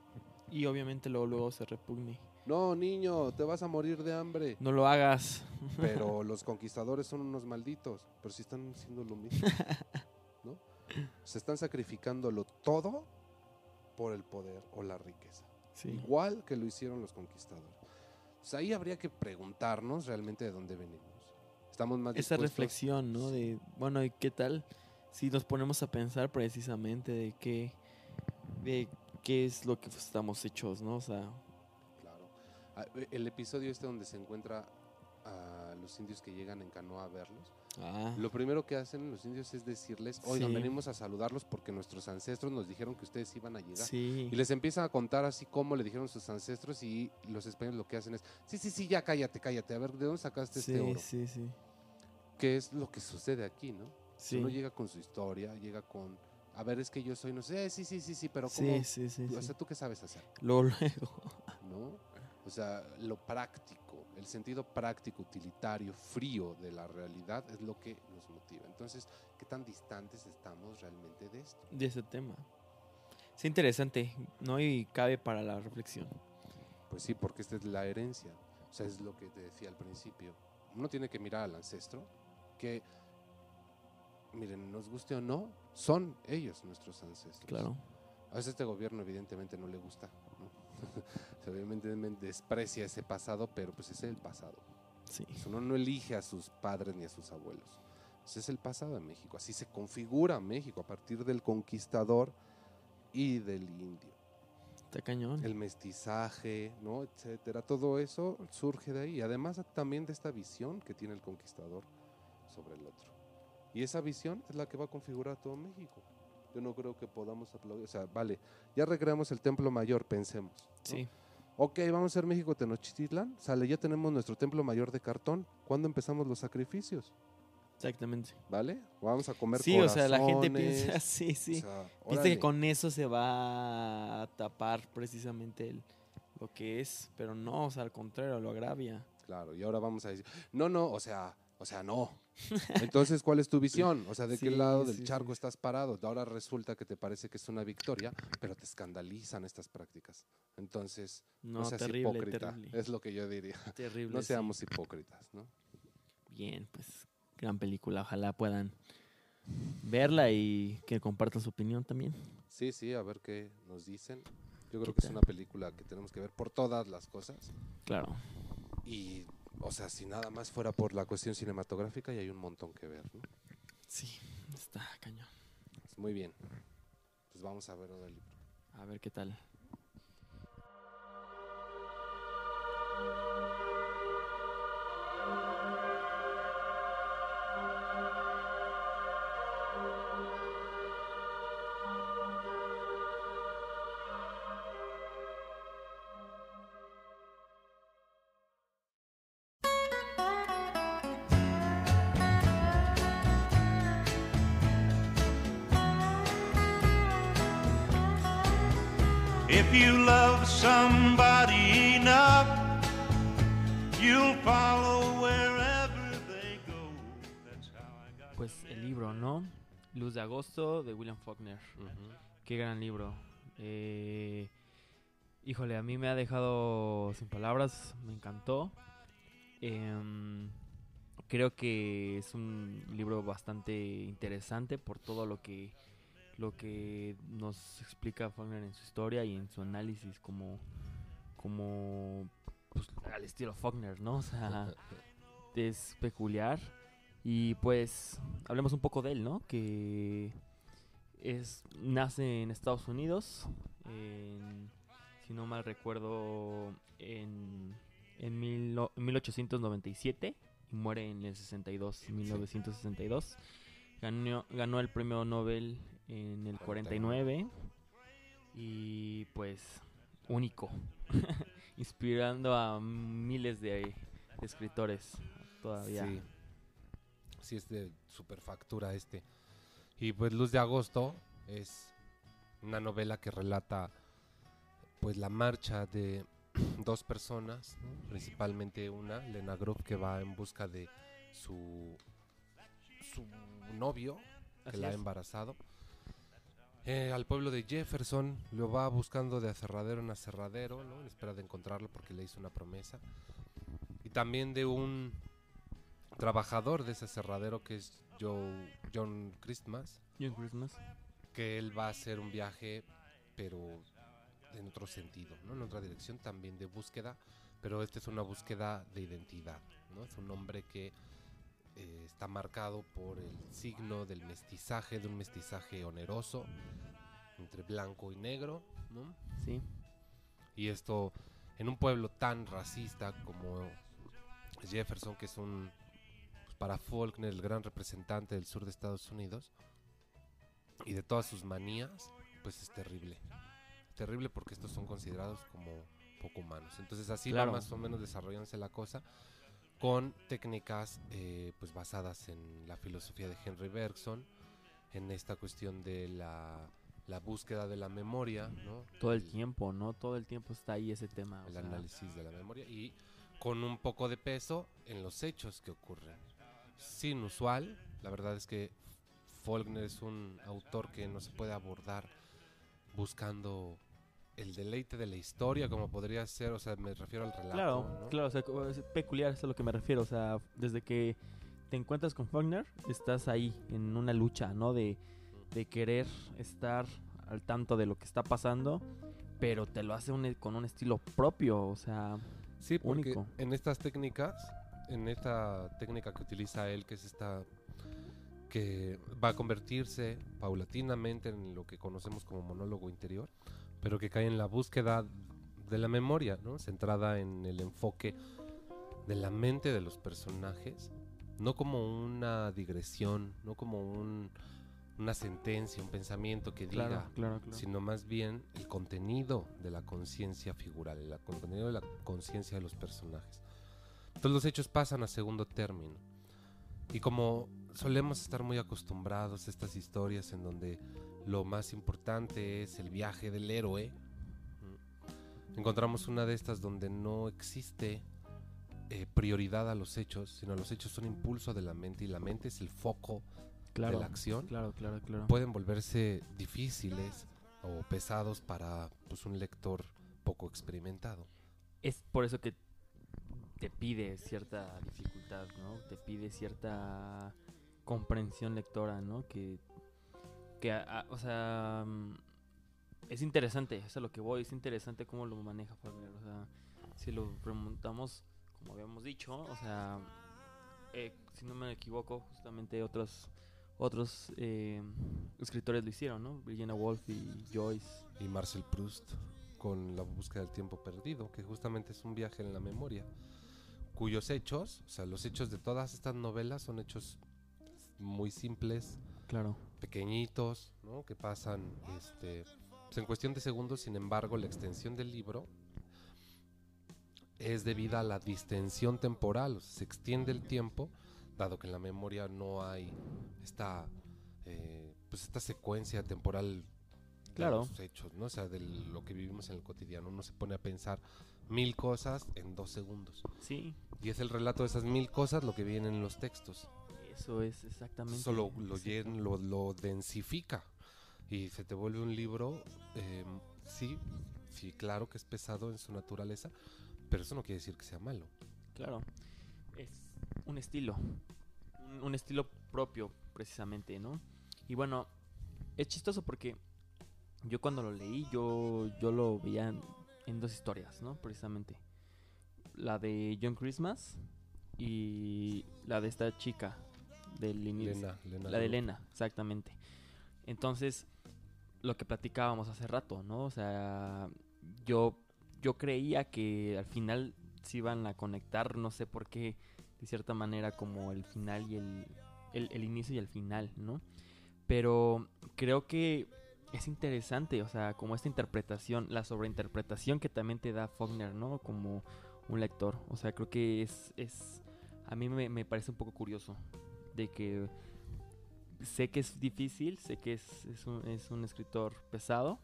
Y obviamente luego, luego se repugne. No, niño, te vas a morir de hambre. No lo hagas. Pero (laughs) los conquistadores son unos malditos, pero sí están haciendo lo mismo. (laughs) Se están sacrificándolo todo por el poder o la riqueza. Sí. igual que lo hicieron los conquistadores. Sea, ahí habría que preguntarnos realmente de dónde venimos. Estamos más Esa dispuestos- reflexión, ¿no? De, bueno, ¿y qué tal si nos ponemos a pensar precisamente de qué, de qué es lo que estamos hechos, ¿no? O sea, Claro. Ah, El episodio este donde se encuentra a los indios que llegan en canoa a verlos. ah, Lo primero que hacen los indios es decirles, oigan, Sí. venimos a saludarlos porque nuestros ancestros nos dijeron que ustedes iban a llegar. sí. Y les empiezan a contar así cómo le dijeron sus ancestros y los españoles lo que hacen es, sí, sí, sí, ya cállate, cállate, a ver, ¿de dónde sacaste Sí, este oro? sí, sí. ¿Qué es lo que sucede aquí, no? Sí. Uno llega con su historia, llega con, a ver, es que yo soy, no sé, "Eh, sí, sí, sí, sí, pero Sí, ¿cómo? sí, sí, O sí. sea, ¿tú qué sabes hacer? Luego, luego. ¿No? O sea, lo práctico, el sentido práctico, utilitario, frío de la realidad es lo que nos motiva. Entonces, ¿qué tan distantes estamos realmente de esto? de ese tema. Es interesante, ¿no? Y cabe para la reflexión. Pues sí, porque esta es la herencia. O sea, es lo que te decía al principio. Uno tiene que mirar al ancestro, que, miren, nos guste o no, son ellos nuestros ancestros. Claro. A veces este gobierno evidentemente no le gusta, (laughs) obviamente desprecia ese pasado, pero pues es el pasado. Sí. Pues uno no elige a sus padres ni a sus abuelos. Ese es el pasado de México. Así se configura México a partir del conquistador y del indio. Está cañón. El mestizaje, ¿no? etcétera. Todo eso surge de ahí. Además también de esta visión que tiene el conquistador sobre el otro. Y esa visión es la que va a configurar todo México. Yo no creo que podamos aplaudir. O sea, vale, ya recreamos el templo mayor, pensemos. ¿no? Sí. Ok, vamos a ser México Tenochtitlán. Sale, ya tenemos nuestro templo mayor de cartón. ¿Cuándo empezamos los sacrificios? Exactamente. ¿Vale? Vamos a comer Sí, o sea, la gente piensa, (laughs) sí, sí. o sea, Piensa que con eso se va a tapar precisamente el- lo que es, pero no, o sea, al contrario, lo agravia. Claro, y ahora vamos a decir, no, no, o sea, o sea, no. (laughs) Entonces, ¿cuál es tu visión? O sea, ¿de qué Sí, lado del charco sí. estás parado? Ahora resulta que te parece que es una victoria, pero te escandalizan estas prácticas. Entonces, no, No, seas terrible, hipócrita, terrible. es lo que yo diría. (laughs) Terrible. No seamos hipócritas, ¿no? Bien, pues gran película. Ojalá puedan verla y que compartan su opinión también. Sí, sí, a ver qué nos dicen. Yo creo ¿Qué que es una película que tenemos que ver por todas las cosas. Claro. Y, o sea, si nada más fuera por la cuestión cinematográfica, y hay un montón que ver, ¿no? Sí, está cañón. Pues muy bien. Pues vamos a ver ahora el libro. A ver qué tal. You love somebody enough, you'll follow wherever they go. That's how I got Pues el libro, ¿no? Luz de agosto de William Faulkner. Qué gran libro. Eh, Híjole, a mí me ha dejado sin palabras, me encantó. Em, creo que es un libro bastante interesante por todo lo que lo que nos explica Faulkner en su historia y en su análisis como como pues, al estilo Faulkner, ¿no? (laughs) O es peculiar y pues hablemos un poco de él, ¿no? Que es nace en Estados Unidos, en- si no mal recuerdo, en, en 1897 y muere en el 62, 1962. Ganó, ganó el premio Nobel en el 49 y pues único, (laughs) inspirando a miles de, de escritores todavía. Sí. Sí, es de superfactura este. Y pues Luz de Agosto es una novela que relata pues la marcha de (clears throat) dos personas, ¿no? principalmente una, Lena Groove, que va en busca de su, su novio, que Así la ha es. Eh, al pueblo de Jefferson lo va buscando de aserradero en aserradero, ¿no? en espera de encontrarlo porque le hizo una promesa. Y también de un trabajador de ese aserradero que es Joe, John Christmas, John Christmas. que él va a hacer un viaje, pero en otro sentido, ¿no? en otra dirección también de búsqueda, pero esta es una búsqueda de identidad. ¿no? Es un hombre que eh, está marcado por el signo del mestizaje, de un mestizaje oneroso entre blanco y negro, ¿no? Sí, Y esto en un pueblo tan racista como Jefferson, que es un, pues, para Faulkner, el gran representante del sur de Estados Unidos, y de todas sus manías, pues es terrible. Terrible porque estos son considerados como poco humanos. Entonces así Claro. va más o menos desarrollándose la cosa con técnicas eh, pues basadas en la filosofía de Henry Bergson, en esta cuestión de la, la búsqueda de la memoria, ¿no? todo el tiempo, ¿no? Todo el tiempo está ahí ese tema. o el sea, análisis de la memoria y con un poco de peso en los hechos que ocurren. Sin usual, la verdad es que Faulkner es un autor que no se puede abordar buscando el deleite de la historia como podría ser, o sea, me refiero al relato. Claro, ¿no? claro, o sea, es peculiar, es a lo que me refiero. O sea, desde que te encuentras con Faulkner, estás ahí en una lucha, ¿no? De, de querer estar al tanto de lo que está pasando, pero te lo hace un- con un estilo propio, o sea, Sí, porque único. en estas técnicas, en esta técnica que utiliza él, que es esta que va a convertirse paulatinamente en lo que conocemos como monólogo interior, pero que cae en la búsqueda de la memoria, ¿no? Centrada en el enfoque de la mente de los personajes, no como una digresión, no como un- una sentencia, un pensamiento que diga, claro, claro, claro. sino más bien el contenido de la conciencia figural, el contenido de la conciencia de los personajes. Entonces los hechos pasan a segundo término. Y como solemos estar muy acostumbrados a estas historias en donde lo más importante es el viaje del héroe, encontramos una de estas donde no existe eh, prioridad a los hechos, sino los hechos son impulso de la mente y la mente es el foco claro, de la acción Claro, claro, claro. pueden volverse difíciles o pesados para pues, un lector poco experimentado. Es por eso que te pide cierta dificultad, ¿no? Te pide cierta comprensión lectora, ¿no? Que, que a- o sea, mm, es interesante, es a lo que voy, es interesante cómo lo maneja Faulkner, o sea, si lo remontamos, como habíamos dicho, o sea, eh, si no me equivoco, justamente otros otros eh, escritores lo hicieron, ¿no? Virginia Woolf y Joyce. Y Marcel Proust con La búsqueda del tiempo perdido, que justamente es un viaje en la memoria, cuyos hechos, o sea, los hechos de todas estas novelas son hechos muy simples, Claro. Pequeñitos, ¿no? que pasan este, pues, en cuestión de segundos, sin embargo, la extensión del libro es debida a la distensión temporal, o sea, se extiende el tiempo, dado que en la memoria no hay esta, eh, pues esta secuencia temporal de Claro. los hechos, ¿no? O sea, de lo que vivimos en el cotidiano. Uno se pone a pensar mil cosas en dos segundos. Sí, Y es el relato de esas mil cosas lo que viene en los textos. Eso es exactamente. Eso lo, llen- lo, lo densifica y se te vuelve un libro, eh, sí, sí, claro que es pesado en su naturaleza, pero eso no quiere decir que sea malo. Claro. Es un estilo. Un, un estilo propio, precisamente, ¿no? Y bueno, es chistoso porque yo cuando lo leí, yo, yo lo veía en, en dos historias, ¿no? Precisamente. La de John Christmas y la de esta chica del inicio. Lena, Lena La de. Elena, exactamente. Entonces, lo que platicábamos hace rato, ¿no? O sea, yo, yo creía que al final se iban a conectar, no sé por qué, de cierta manera, como el final y el, el, el inicio y el final, ¿no? Pero creo que es interesante, o sea, como esta interpretación, la sobreinterpretación que también te da Faulkner, ¿no? Como un lector. O sea, creo que es, es a mí me, me parece un poco curioso de que sé que es difícil, sé que es, es, un, es un escritor pesado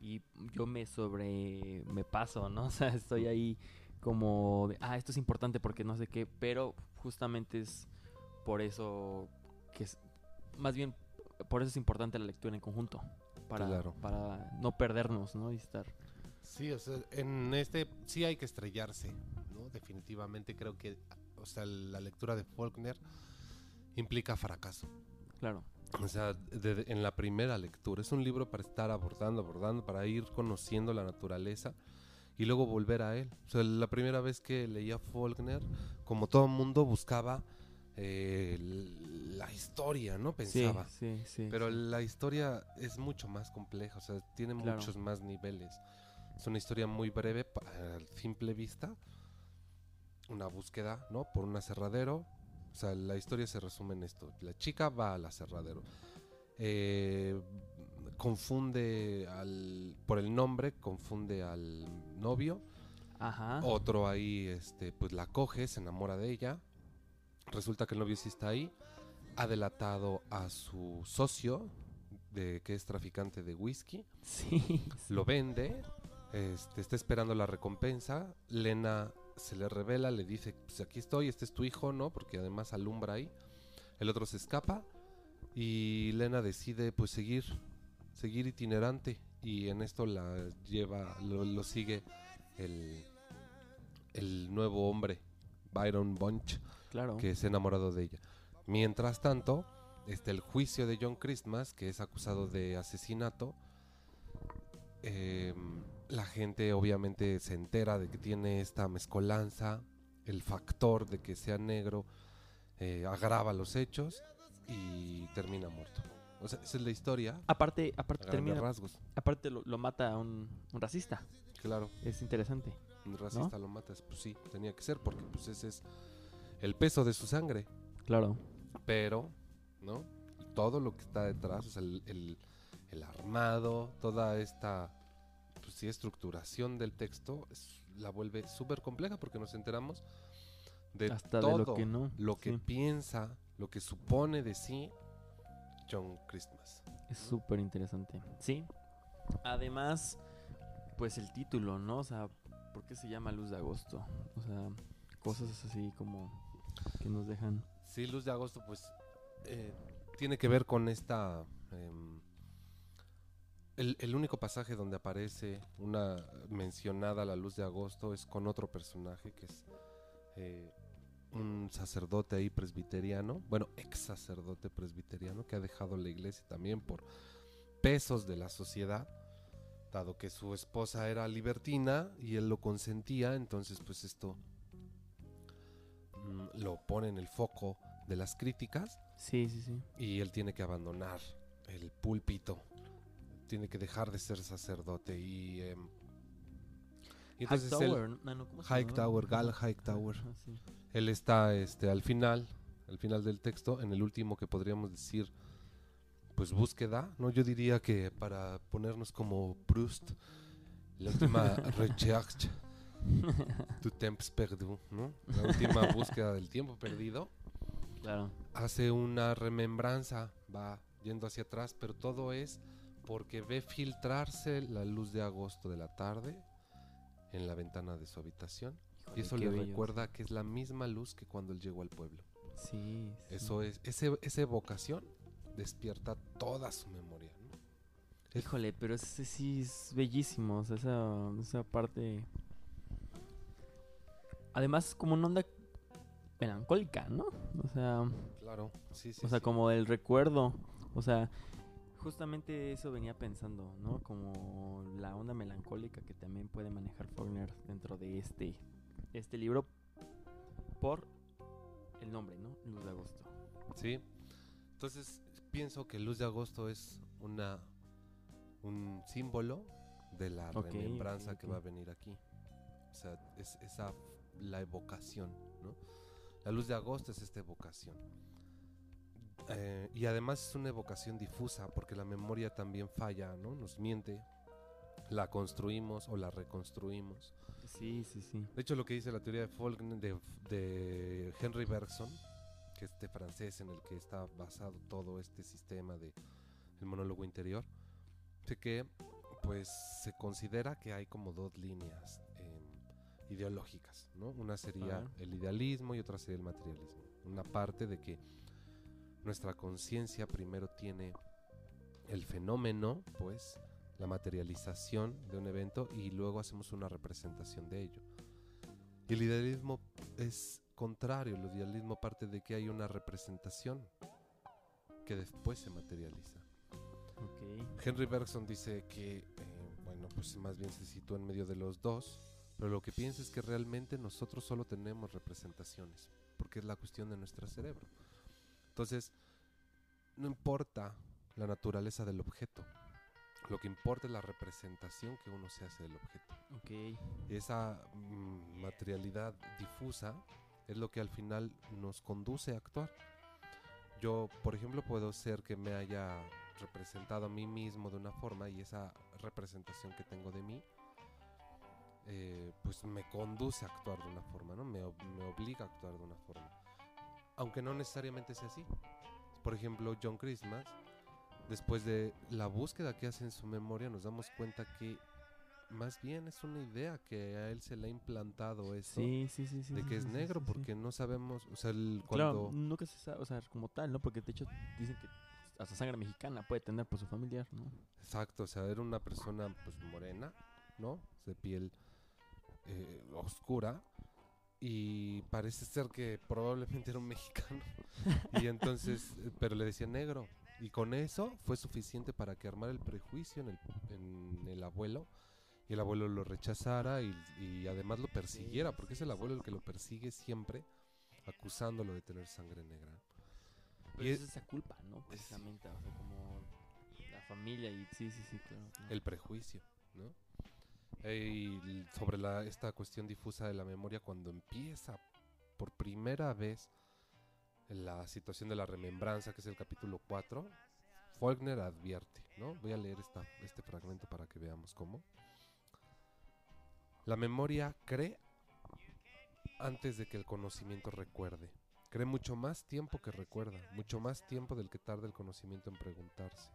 y yo me sobre, me paso, ¿no? (laughs) O sea, estoy ahí como, de, ah, esto es importante porque no sé qué, pero justamente es por eso que es, más bien, por eso es importante la lectura en conjunto, para, Claro. para no perdernos, ¿no? Y estar, Sí, o sea, en este sí hay que estrellarse, ¿no? Definitivamente creo que, o sea, la lectura de Faulkner implica fracaso. claro, O sea, de- de- en la primera lectura. Es un libro para estar abordando, abordando, para ir conociendo la naturaleza y luego volver a él. O sea, la primera vez que leía Faulkner, como todo mundo buscaba eh, la historia, ¿no? Pensaba. sí, sí, sí. Pero sí. la historia es mucho más compleja, o sea, tiene Claro. muchos más niveles. Es una historia muy breve a simple vista. Una búsqueda, ¿no? Por un aserradero. O sea, la historia se resume en esto. La chica va al aserradero. Eh, confunde al... Por el nombre, confunde al novio. Ajá. Otro ahí, este, pues la coge, se enamora de ella. Resulta que el novio sí está ahí. Ha delatado a su socio, de, que es traficante de whisky. Sí, sí. Lo vende. Este, está esperando la recompensa. Lena se le revela, le dice, pues aquí estoy, este es tu hijo, ¿no? Porque además alumbra ahí. El otro se escapa. Y Lena decide, pues, seguir, seguir itinerante. Y en esto la lleva, lo, lo sigue el, el nuevo hombre, Byron Bunch, claro. que se ha enamorado de ella. Mientras tanto, este, el juicio de John Christmas, que es acusado de asesinato, em, la gente obviamente se entera de que tiene esta mezcolanza, el factor de que sea negro eh, agrava los hechos y termina muerto. O sea, esa es la historia. Aparte, aparte termina, rasgos. aparte lo, lo mata un, un racista. Claro, Es interesante. un racista lo matas. Pues sí, tenía que ser porque pues ese es el peso de su sangre. Claro. pero, ¿no? Todo lo que está detrás, o sea, el, el- el armado, toda esta, pues sí, estructuración del texto, es- la vuelve súper compleja porque nos enteramos de Hasta de todo lo que no. lo que sí. piensa, lo que supone de sí John Christmas. Es súper interesante. Sí. Además, pues el título, ¿no? O sea, ¿por qué se llama Luz de Agosto? O sea, cosas así como que nos dejan. Sí, Luz de Agosto, pues eh, tiene que ver con esta... em, el, el único pasaje donde aparece una mencionada la luz de agosto es con otro personaje que es eh, un sacerdote ahí presbiteriano, bueno, ex sacerdote presbiteriano que ha dejado la iglesia también por pesos de la sociedad, dado que su esposa era libertina y él lo consentía, entonces pues esto mm, lo pone en el foco de las críticas Sí, sí, sí. y él tiene que abandonar el púlpito, tiene que dejar de ser sacerdote y, em, y entonces él, Hightower, ¿no? no, ¿cómo se Hightower, llama? Gal Hightower. sí. él está este, al final, al final del texto, en el último que podríamos decir, pues búsqueda, ¿no? Yo diría que para ponernos como Proust, la última (laughs) recherche du temps perdu, ¿no? La última (laughs) búsqueda del tiempo perdido Claro. hace una remembranza, va yendo hacia atrás, pero todo es porque ve filtrarse la luz de agosto de la tarde en la ventana de su habitación y eso le bello. recuerda que es la misma luz que cuando él llegó al pueblo. Sí. sí. Eso es, ese, esa evocación despierta toda su memoria. ¿no? Híjole, pero ese sí es bellísimo, o sea, esa, esa parte... Además es como una onda melancólica, ¿no? O sea, Claro, sí, sí. o sea, sí. como el recuerdo, o sea, justamente eso venía pensando, ¿no? Como la onda melancólica que también puede manejar Faulkner dentro de este, este libro por el nombre, ¿no? Luz de agosto. Sí. Entonces, pienso que Luz de Agosto es una un símbolo de la remembranza que va a venir aquí. O sea, es esa la evocación, ¿no? La Luz de Agosto es esta evocación. Eh, y además es una evocación difusa porque la memoria también falla, ¿no? Nos miente. La construimos o la reconstruimos. Sí, sí, sí. De hecho, lo que dice la teoría de Faulkner, de, de Henry Bergson, que es este francés en el que está basado todo este sistema de el monólogo interior, dice que pues se considera que hay como dos líneas eh, ideológicas, ¿no? Una sería el idealismo y otra sería el materialismo. Una parte de que nuestra conciencia primero tiene el fenómeno, pues, la materialización de un evento y luego hacemos una representación de ello. Y el idealismo es contrario, el idealismo parte de que hay una representación que después se materializa. Henry Bergson dice que, eh, bueno, pues más bien se sitúa en medio de los dos, pero lo que piensa es que realmente nosotros solo tenemos representaciones, porque es la cuestión de nuestro cerebro. Entonces, no importa la naturaleza del objeto, lo que importa es la representación que uno se hace del objeto. Ok. Y esa mm, materialidad difusa es lo que al final nos conduce a actuar. Yo, por ejemplo, puedo ser que me haya representado a mí mismo de una forma y esa representación que tengo de mí, eh, pues me conduce a actuar de una forma, ¿no? Me obliga a actuar de una forma. Aunque no necesariamente sea así. Por ejemplo, John Christmas, después de la búsqueda que hace en su memoria, nos damos cuenta que más bien es una idea que a él se le ha implantado eso Sí, sí, sí, de que es negro porque no sabemos, o sea, el, Claro, cuando nunca se sabe, o sea, como tal, ¿no? Porque de hecho dicen que hasta sangre mexicana puede tener por su familiar, ¿no? exacto, o sea, era una persona pues morena, ¿no? De piel eh, oscura y parece ser que probablemente era un mexicano (laughs) y entonces, eh, pero le decía negro y con eso fue suficiente para que armara el prejuicio en el, en el abuelo y el abuelo lo rechazara y, y además lo persiguiera, porque es el abuelo el que lo persigue siempre acusándolo de tener sangre negra. Pero Y es es- esa culpa, ¿no? Precisamente, o sea, como la familia y sí, sí, sí, claro. claro. el prejuicio, ¿no? Sobre la, esta cuestión difusa de la memoria, cuando empieza por primera vez la situación de la remembranza, que es el capítulo 4, Faulkner advierte, ¿no? Voy a leer esta, este fragmento para que veamos cómo. La memoria cree antes de que el conocimiento recuerde. Cree mucho más tiempo que recuerda, mucho más tiempo del que tarda el conocimiento en preguntarse.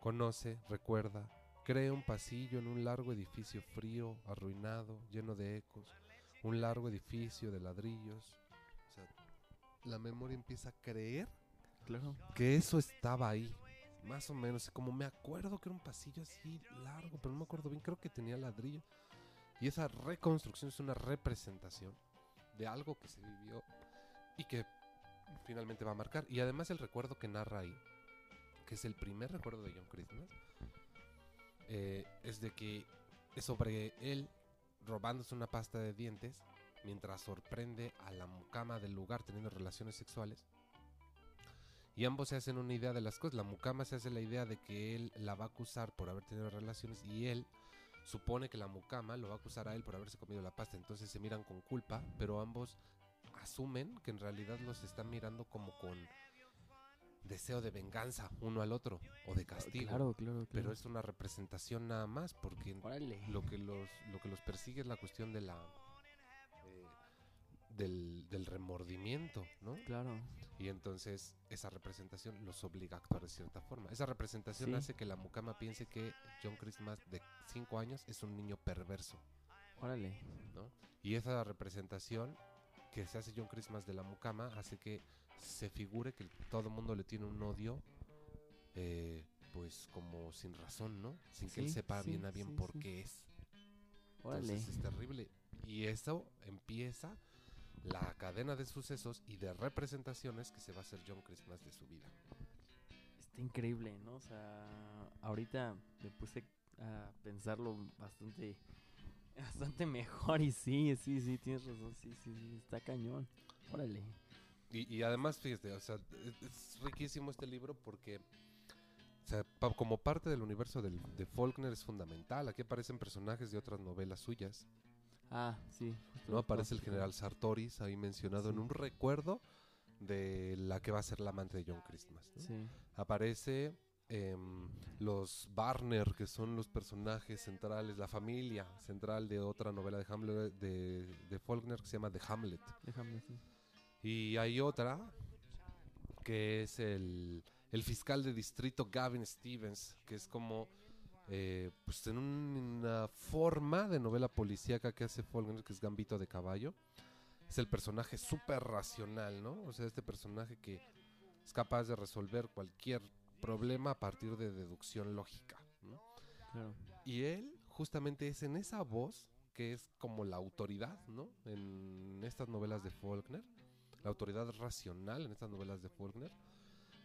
Conoce, recuerda, cree un pasillo en un largo edificio frío, arruinado, lleno de ecos, un largo edificio de ladrillos. O sea, la memoria empieza a creer Claro. que eso estaba ahí. Más o menos, como me acuerdo que era un pasillo así largo, pero no me acuerdo bien, creo que tenía ladrillo. Y esa reconstrucción es una representación de algo que se vivió y que finalmente va a marcar. Y además el recuerdo que narra ahí, que es el primer recuerdo de John Christmas, eh, es de que es sobre él robándose una pasta de dientes mientras sorprende a la mucama del lugar teniendo relaciones sexuales. Y ambos se hacen una idea de las cosas. La mucama se hace la idea de que él la va a acusar por haber tenido relaciones y él supone que la mucama lo va a acusar a él por haberse comido la pasta. Entonces se miran con culpa, pero ambos asumen que en realidad los están mirando como con deseo de venganza uno al otro o de castigo. Claro, claro, claro. Pero es una representación nada más porque Órale. lo que los lo que los persigue es la cuestión de la eh, del, del remordimiento, ¿no? Claro. Y entonces esa representación los obliga a actuar de cierta forma. Esa representación Sí. hace que la mucama piense que John Christmas de 5 años es un niño perverso, Órale. ¿no? Y esa representación que se hace John Christmas de la mucama hace que se figure que todo el mundo le tiene un odio eh, pues como sin razón, ¿no? Sin que él sepa sí, bien a bien sí, por qué es. Órale. Entonces es terrible. Y eso empieza la cadena de sucesos y de representaciones que se va a hacer John Christmas de su vida. Está increíble, ¿no? O sea, ahorita me puse a pensarlo bastante (laughs) bastante mejor y sí, sí, sí, tienes razón, sí, sí, sí, está cañón. Órale. Y, y además, fíjate, o sea, es, es riquísimo este libro porque, o sea, pa- como parte del universo del- de Faulkner es fundamental. Aquí aparecen personajes de otras novelas suyas. Ah, sí. ¿no? Aparece el general Sartoris ahí mencionado en Sí. un recuerdo de la que va a ser la amante de John Christmas. ¿no? Sí, Aparece em, los Barner, que son los personajes centrales, la familia central de otra novela de, Hamlet, de, de Faulkner que se llama The Hamlet. déjame decir. Y hay otra que es el, el fiscal de distrito Gavin Stevens, que es como eh, pues en un- una forma de novela policíaca que hace Faulkner, que es Gambito de Caballo. Es el personaje súper racional, ¿no? O sea, este personaje que es capaz de resolver cualquier problema a partir de deducción lógica, ¿no? Claro. Y él justamente es en esa voz que es como la autoridad, ¿no? En estas novelas de Faulkner, la autoridad racional en estas novelas de Faulkner,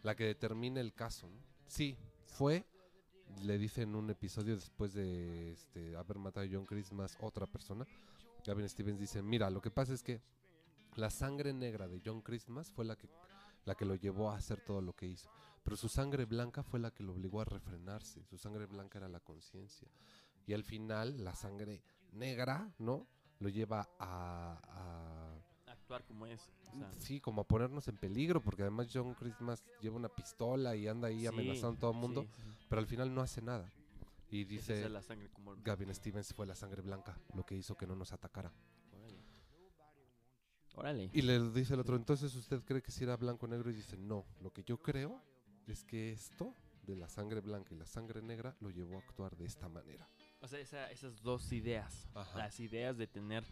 la que determina el caso. Sí, fue, le dice en un episodio después de este, haber matado a John Christmas otra persona, Gavin Stevens dice, mira, lo que pasa es que la sangre negra de John Christmas fue la que, la que lo llevó a hacer todo lo que hizo. Pero su sangre blanca fue la que lo obligó a refrenarse. Su sangre blanca era la conciencia. Y al final, la sangre negra, ¿no? Lo lleva a, Actuar como es. o a- sea, sí, como a ponernos en peligro, porque además John Christmas lleva una pistola y anda ahí sí, amenazando a todo el mundo, sí, sí. pero al final no hace nada. Y dice, es la sangre como Gavin Stevens fue la sangre blanca, lo que hizo que no nos atacara. Órale. Órale. Y le dice el otro, entonces usted cree que si era blanco o negro y dice, no, lo que yo creo es que esto de la sangre blanca y la sangre negra lo llevó a actuar de esta manera. O sea, esa- esas dos ideas. Ajá. Las ideas de tener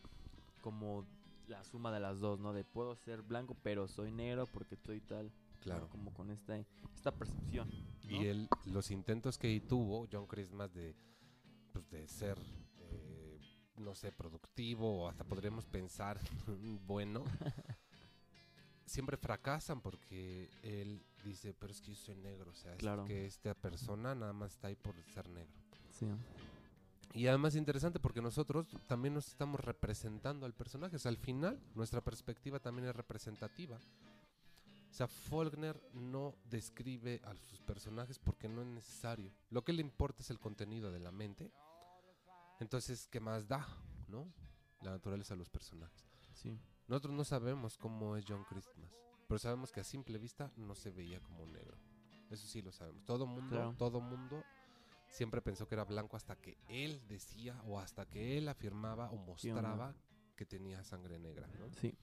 como la suma de las dos, ¿no? De puedo ser blanco, pero soy negro porque estoy tal. ¿no? Claro. Como con esta, esta percepción. ¿no? Y él, los intentos que tuvo John Christmas de, pues, de ser, eh, no sé, productivo o hasta podríamos pensar (laughs) bueno, (laughs) siempre fracasan porque él dice, pero es que yo soy negro, o sea, Claro. es que esta persona nada más está ahí por ser negro. Sí. Y además interesante porque nosotros también nos estamos representando al personaje. O sea, al final nuestra perspectiva también es representativa. O sea, Faulkner no describe a sus personajes porque no es necesario. Lo que le importa es el contenido de la mente. Entonces, ¿qué más da? ¿No? La naturaleza de los personajes. Sí. Nosotros no sabemos cómo es John Christmas. Pero sabemos que a simple vista no se veía como negro. Eso sí lo sabemos. Todo mundo, Claro. todo mundo siempre pensó que era blanco hasta que él decía o hasta que él afirmaba o mostraba que tenía sangre negra, ¿no? Sí.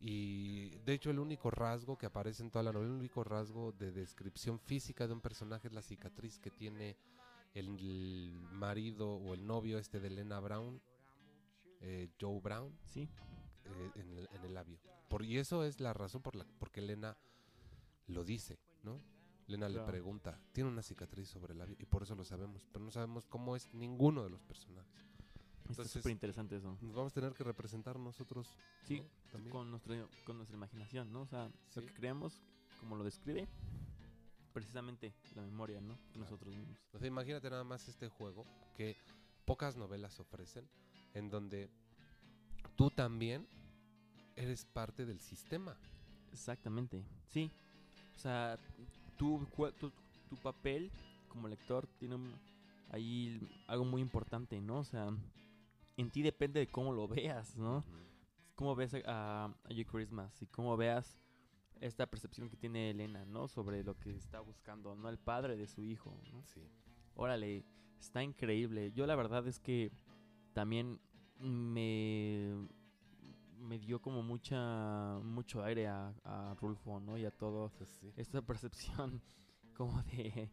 Y de hecho el único rasgo que aparece en toda la novela, el único rasgo de descripción física de un personaje es la cicatriz que tiene el marido o el novio este de Elena Brown, eh, Joe Brown, Sí. eh, en, el, en el labio. Por, y eso es la razón por la porque Elena lo dice, ¿no? Elena le Claro. pregunta, tiene una cicatriz sobre el labio y por eso lo sabemos, pero no sabemos cómo es ninguno de los personajes. Entonces- súper interesante eso. Nos vamos a tener que representar nosotros Sí, ¿no? también. con, nuestro, con nuestra imaginación, ¿no? O sea, Sí. lo que creemos, como lo describe, precisamente la memoria, ¿no? Nosotros mismos. O sea, imagínate nada más este juego que pocas novelas ofrecen, en donde tú también eres parte del sistema. Exactamente, sí. O sea, tu, tu, tu papel como lector tiene ahí algo muy importante, ¿no? O sea, en ti depende de cómo lo veas, ¿no? Cómo ves a, a, Christmas y cómo veas esta percepción que tiene Elena, ¿no? Sobre lo que está buscando, ¿no? El padre de su hijo, ¿no? Sí. Órale, está increíble. Yo la verdad es que también me, me dio como mucha mucho aire a, a Rulfo, ¿no? Y a todo Entonces, sí. esta percepción (laughs) como de,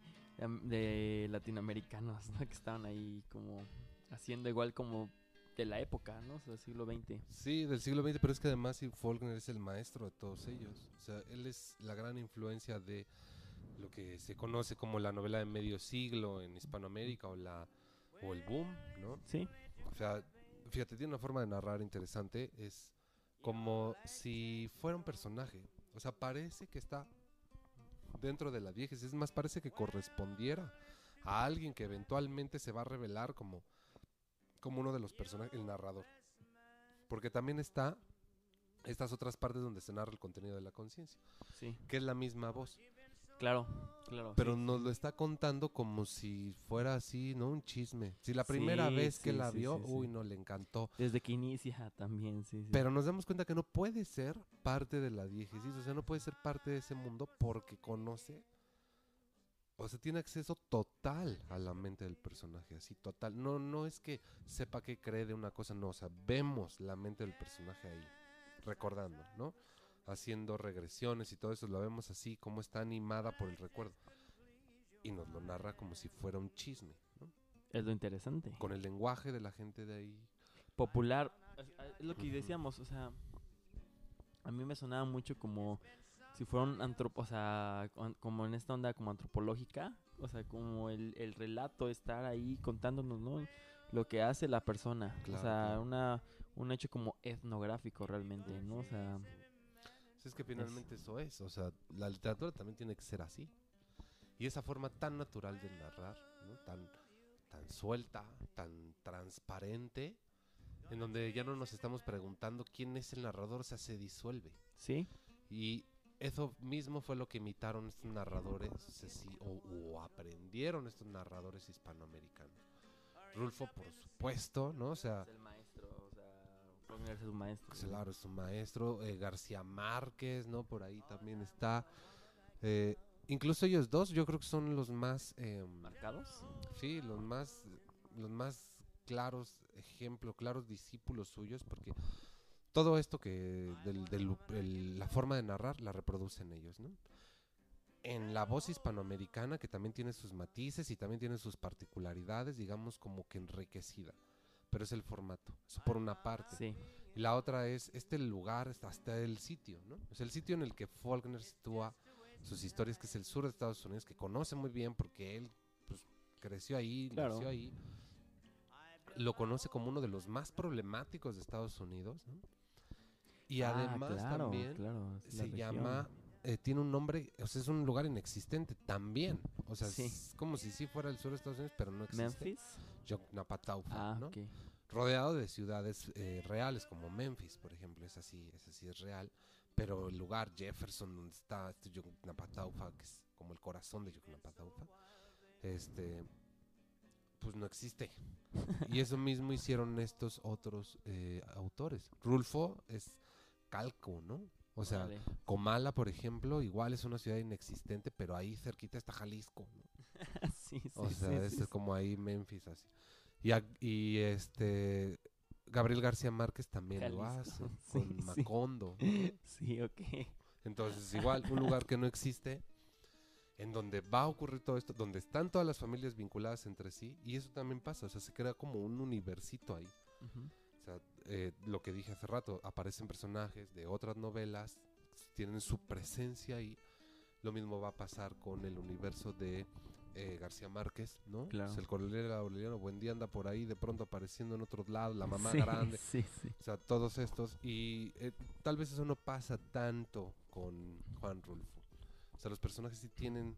de latinoamericanos, ¿no? Que estaban ahí como haciendo igual como de la época, ¿no? O sea, siglo XX. Sí, del siglo XX, pero es que además Faulkner es el maestro de todos ellos. O sea, él es la gran influencia de lo que se conoce como la novela de medio siglo en Hispanoamérica o la o el boom, ¿no? Sí. O sea, fíjate, tiene una forma de narrar interesante, es como si fuera un personaje. O sea, parece que está dentro de la diégesis, es más, parece que correspondiera a alguien que eventualmente se va a revelar como, como uno de los personajes, el narrador. Porque también está estas otras partes donde se narra el contenido de la conciencia, Sí. que es la misma voz. Claro, claro. Pero sí, nos lo está contando como si fuera así, ¿no? Un chisme. Si la primera Sí, vez que sí, la vio, uy, no, le encantó. Desde que inicia también, sí. sí. Pero nos damos cuenta que no puede ser parte de la diégesis, o sea, no puede ser parte de ese mundo porque conoce, o sea, tiene acceso total a la mente del personaje, así total. No, no es que sepa que cree de una cosa, no, o sea, vemos la mente del personaje ahí, recordando, ¿no? Haciendo regresiones y todo eso, lo vemos así, como está animada por el recuerdo. Y nos lo narra como si fuera un chisme, ¿no? Es lo interesante. Con el lenguaje de la gente de ahí. Popular. Es, lo que decíamos, o sea. A mí me sonaba mucho como si fuera un antropo, o sea, como en esta onda como antropológica, o sea, como el, el relato, estar ahí contándonos, ¿no? Lo que hace la persona, Claro, o sea, claro. una un hecho como etnográfico realmente, ¿no? O sea, Sí, Es que finalmente eso es, o sea, la literatura también tiene que ser así. Y esa forma tan natural de narrar, ¿no? tan, tan suelta, tan transparente, en donde ya no nos estamos preguntando quién es el narrador, o sea, se disuelve. sí, Y eso mismo fue lo que imitaron estos narradores, o, o aprendieron estos narradores hispanoamericanos. Rulfo, por supuesto, ¿no? O sea, Es un maestro. Claro, es un maestro. eh, García Márquez, ¿no? Por ahí también está. Eh, incluso ellos dos, yo creo que son los más. eh, ¿Marcados? sí, los más. Los más claros ejemplos, claros discípulos suyos, porque todo esto que. Del, del- el- la forma de narrar la reproducen ellos, ¿no? En la voz hispanoamericana, que también tiene sus matices y también tiene sus particularidades, digamos, como que enriquecida. Pero es el formato, eso por una parte. Sí, Y la otra es este lugar, hasta- hasta el sitio, ¿no? Es el sitio en el que Faulkner sitúa sus historias, que es el sur de Estados Unidos, que conoce muy bien porque él pues, creció ahí, Claro. nació ahí. Lo conoce como uno de los más problemáticos de Estados Unidos, ¿no? Y Ah, además claro, también claro, se región. llama, eh, tiene un nombre, o sea, es un lugar inexistente también. O sea, Sí. es como si sí fuera el sur de Estados Unidos, pero no existe. Memphis. Yoknapataufa, Ah, ¿no? rodeado de ciudades eh, reales como Memphis, por ejemplo, es así, es así es real, pero el lugar Jefferson donde está este que es como el corazón de Yoknapataufa, este pues no existe. y eso (laughs) mismo hicieron estos otros eh, autores. Rulfo es calco, ¿no? O sea. Comala, por ejemplo, igual es una ciudad inexistente, pero ahí cerquita está Jalisco, ¿no? (laughs) sí, sí, O sea, sí, es como ahí Memphis así. Y, a- y este Gabriel García Márquez también lo hace (laughs) con. Macondo. (laughs) Sí, ok. Entonces, igual un lugar que no existe en donde va a ocurrir todo esto, donde están todas las familias vinculadas entre sí y eso también pasa, o sea, se crea como un universito ahí. Sea, eh, lo que dije hace rato, aparecen personajes de otras novelas, tienen su presencia ahí. Lo mismo va a pasar con el universo de eh, García Márquez, ¿no? Claro. O sea, el coronel Aureliano Buendía anda por ahí de pronto apareciendo en otros lados, la mamá (laughs) Sí, grande. Sí, sí. O sea, todos estos. Y eh, tal vez eso no pasa tanto con Juan Rulfo. O sea, los personajes sí tienen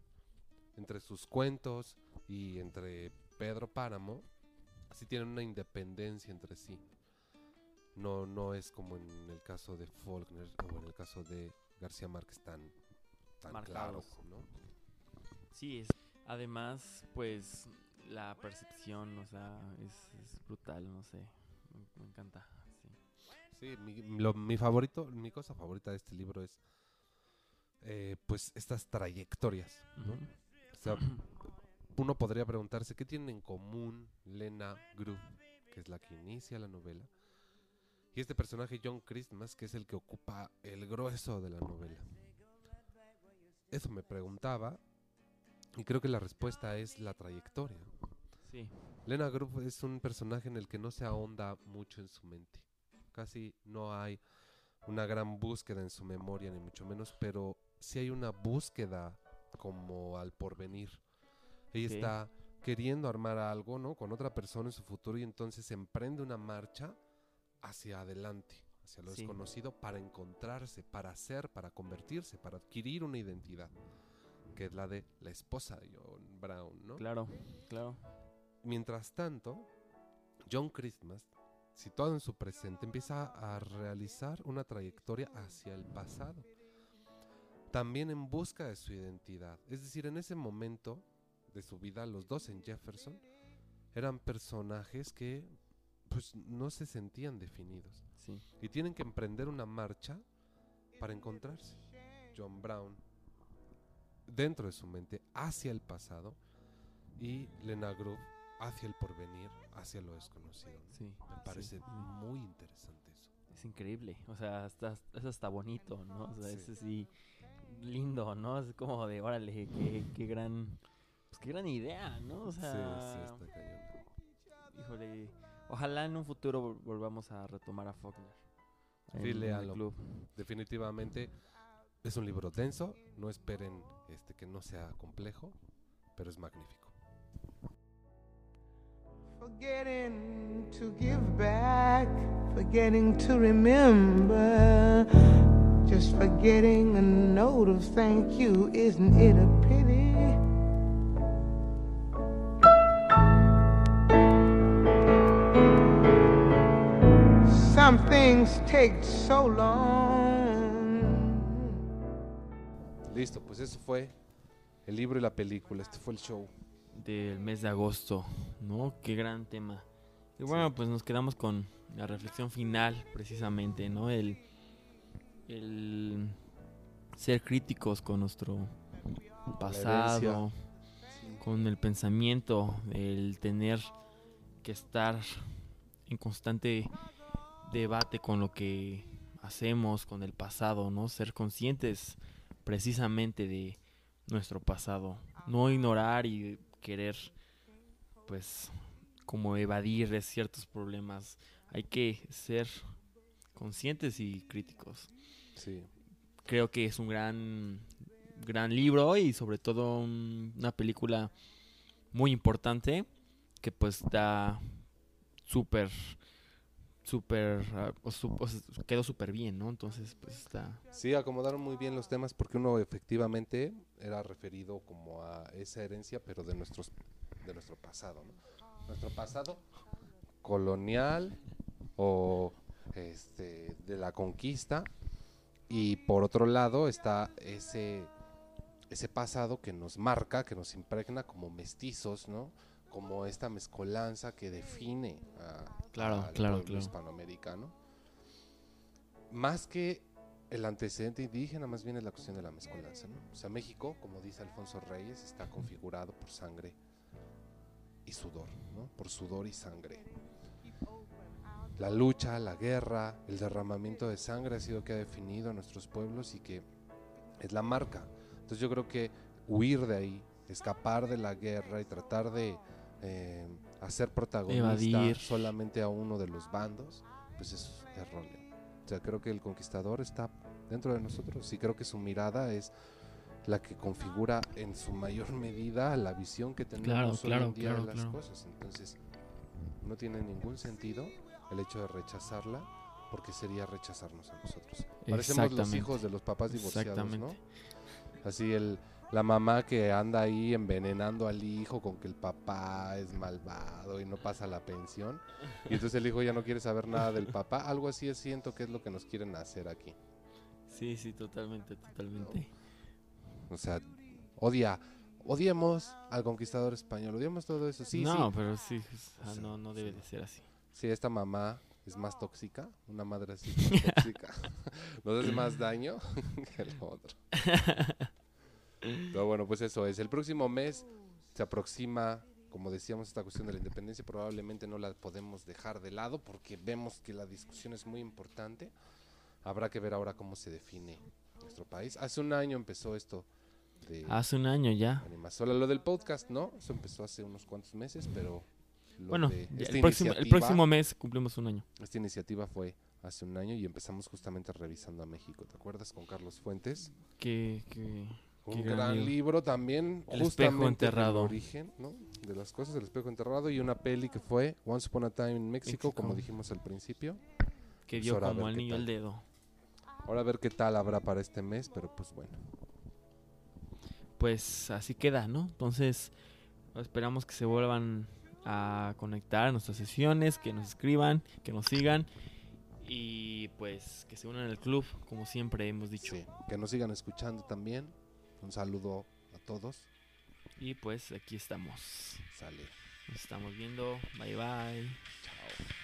entre sus cuentos y entre Pedro Páramo, sí tienen una independencia entre sí. No, no es como en el caso de Faulkner o en el caso de García Márquez tan, tan claro. ¿no? Sí, es. Además, pues la percepción, o sea, es, es brutal, no sé. Me, me encanta. Sí. Sí, mi, lo- mi favorito, mi cosa favorita de este libro es eh, pues estas trayectorias, ¿no? O sea, (clears throat) uno podría preguntarse qué tienen en común Lena Gru, que es la que inicia la novela, y este personaje John Christmas, que es el que ocupa el grueso de la novela. Eso me preguntaba, y creo que la respuesta es la trayectoria. Sí. Lena Gru es un personaje en el que no se ahonda mucho en su mente. Casi no hay una gran búsqueda en su memoria, ni mucho menos, pero sí hay una búsqueda como al porvenir. Ella está queriendo armar algo, ¿no? Con otra persona en su futuro y entonces emprende una marcha hacia adelante, hacia lo Sí. desconocido para encontrarse, para ser, para convertirse, para adquirir una identidad, que es la de la esposa de John Brown, ¿no? Claro, claro. Mientras tanto, John Christmas, situado en su presente, empieza a realizar una trayectoria hacia el pasado. También en busca de su identidad. Es decir, en ese momento de su vida, los dos en Jefferson eran personajes que pues no se sentían definidos Sí. y tienen que emprender una marcha para encontrarse. John Brown dentro de su mente hacia el pasado y Lena Groove hacia el porvenir, hacia lo desconocido. ¿no? Sí. Me parece sí. muy interesante eso. Es increíble. O sea, está, es hasta bonito, ¿no? O sea, Sí. es así lindo, ¿no? Es como de, órale, qué, qué gran... Pues qué gran idea, ¿no? O sea, sí, sí, está cañón. híjole, ojalá en un futuro vol- volvamos a retomar a Faulkner. Sí, léalo. club. Definitivamente es un libro denso, no esperen este que no sea complejo, pero es magnífico. Forgetting to give back, forgetting to remember, just forgetting a note of thank you, isn't it a things take so long. Listo, pues eso fue el libro y la película, este fue el show. del mes de agosto, ¿no? Qué gran tema. Y bueno, pues nos quedamos con la reflexión final, precisamente, ¿no? El, el ser críticos con nuestro pasado, con el pensamiento, el tener que estar en constante debate con lo que hacemos, con el pasado, ¿no? Ser conscientes precisamente de nuestro pasado, no ignorar y querer, pues, como evadir de ciertos problemas. Hay que ser conscientes y críticos. Sí, Creo que es un gran, gran libro y sobre todo un- una película muy importante que pues está súper, súper, ah, su- quedó súper bien, ¿no? Entonces, pues está... Sí, acomodaron muy bien los temas porque uno efectivamente era referido como a esa herencia, pero de nuestros de nuestro pasado, ¿no? Nuestro pasado colonial o este de la conquista y por otro lado está ese ese pasado que nos marca, que nos impregna como mestizos, ¿no? Como esta mezcolanza que define a, Claro, pueblo claro. hispanoamericano. Más que el antecedente indígena, más bien es la cuestión de la mezcolanza, ¿no? O sea, México, como dice Alfonso Reyes, está configurado por sangre y sudor, ¿no? Por sudor y sangre. La lucha, la guerra, el derramamiento de sangre ha sido que ha definido a nuestros pueblos y que es la marca. Entonces yo creo que huir de ahí, escapar de la guerra y tratar de eh, hacer protagonista Evadir. solamente a uno de los bandos, pues es erróneo. O sea, creo que el conquistador está dentro de nosotros y creo que su mirada es la que configura en su mayor (laughs) medida la visión que tenemos hoy claro, en día claro, de las claro. cosas. Entonces, no tiene ningún sentido el hecho de rechazarla porque sería rechazarnos a nosotros. Parecemos los hijos de los papás divorciados, ¿no? Así el la mamá que anda ahí envenenando al hijo con que el papá es malvado y no pasa la pensión. Y entonces el hijo ya no quiere saber nada del papá. Algo así es, siento que es lo que nos quieren hacer aquí. Sí, sí, totalmente, totalmente. O sea, odia, odiemos al conquistador español, odiemos todo eso. Sí, no, sí. pero sí, o sea, O sea, no, no debe sí. de ser así. Sí, esta mamá es más tóxica, una madre así más (laughs) tóxica. (laughs) Nos hace más daño (laughs) que el otro. Pero bueno, pues eso es. El próximo mes se aproxima, como decíamos, esta cuestión de la independencia. Probablemente no la podemos dejar de lado porque vemos que la discusión es muy importante. Habrá que ver ahora cómo se define nuestro país. Hace un año empezó esto de Hace un año ya. animación. Lo del podcast, ¿no? Eso empezó hace unos cuantos meses, pero... lo Bueno, de el, próximo, el próximo mes cumplimos un año. esta iniciativa fue hace un año y empezamos justamente revisando a México. ¿Te acuerdas con Carlos Fuentes? Qué, qué, Un gran, gran libro. también, El espejo enterrado. del origen, ¿no? De las cosas, el espejo enterrado y una peli que fue Once Upon a Time in Mexico, como México. dijimos al principio. Que Pues dio a como al niño el dedo. Ahora a ver qué tal habrá para este mes, pero pues bueno. Pues así queda, ¿no? Entonces, esperamos que se vuelvan a conectar a nuestras sesiones, que nos escriban, que nos sigan y pues que se unan al club, como siempre hemos dicho. Sí, que nos sigan escuchando también. Un saludo a todos. Y pues aquí estamos. Sale. Nos estamos viendo. Bye bye. Chao.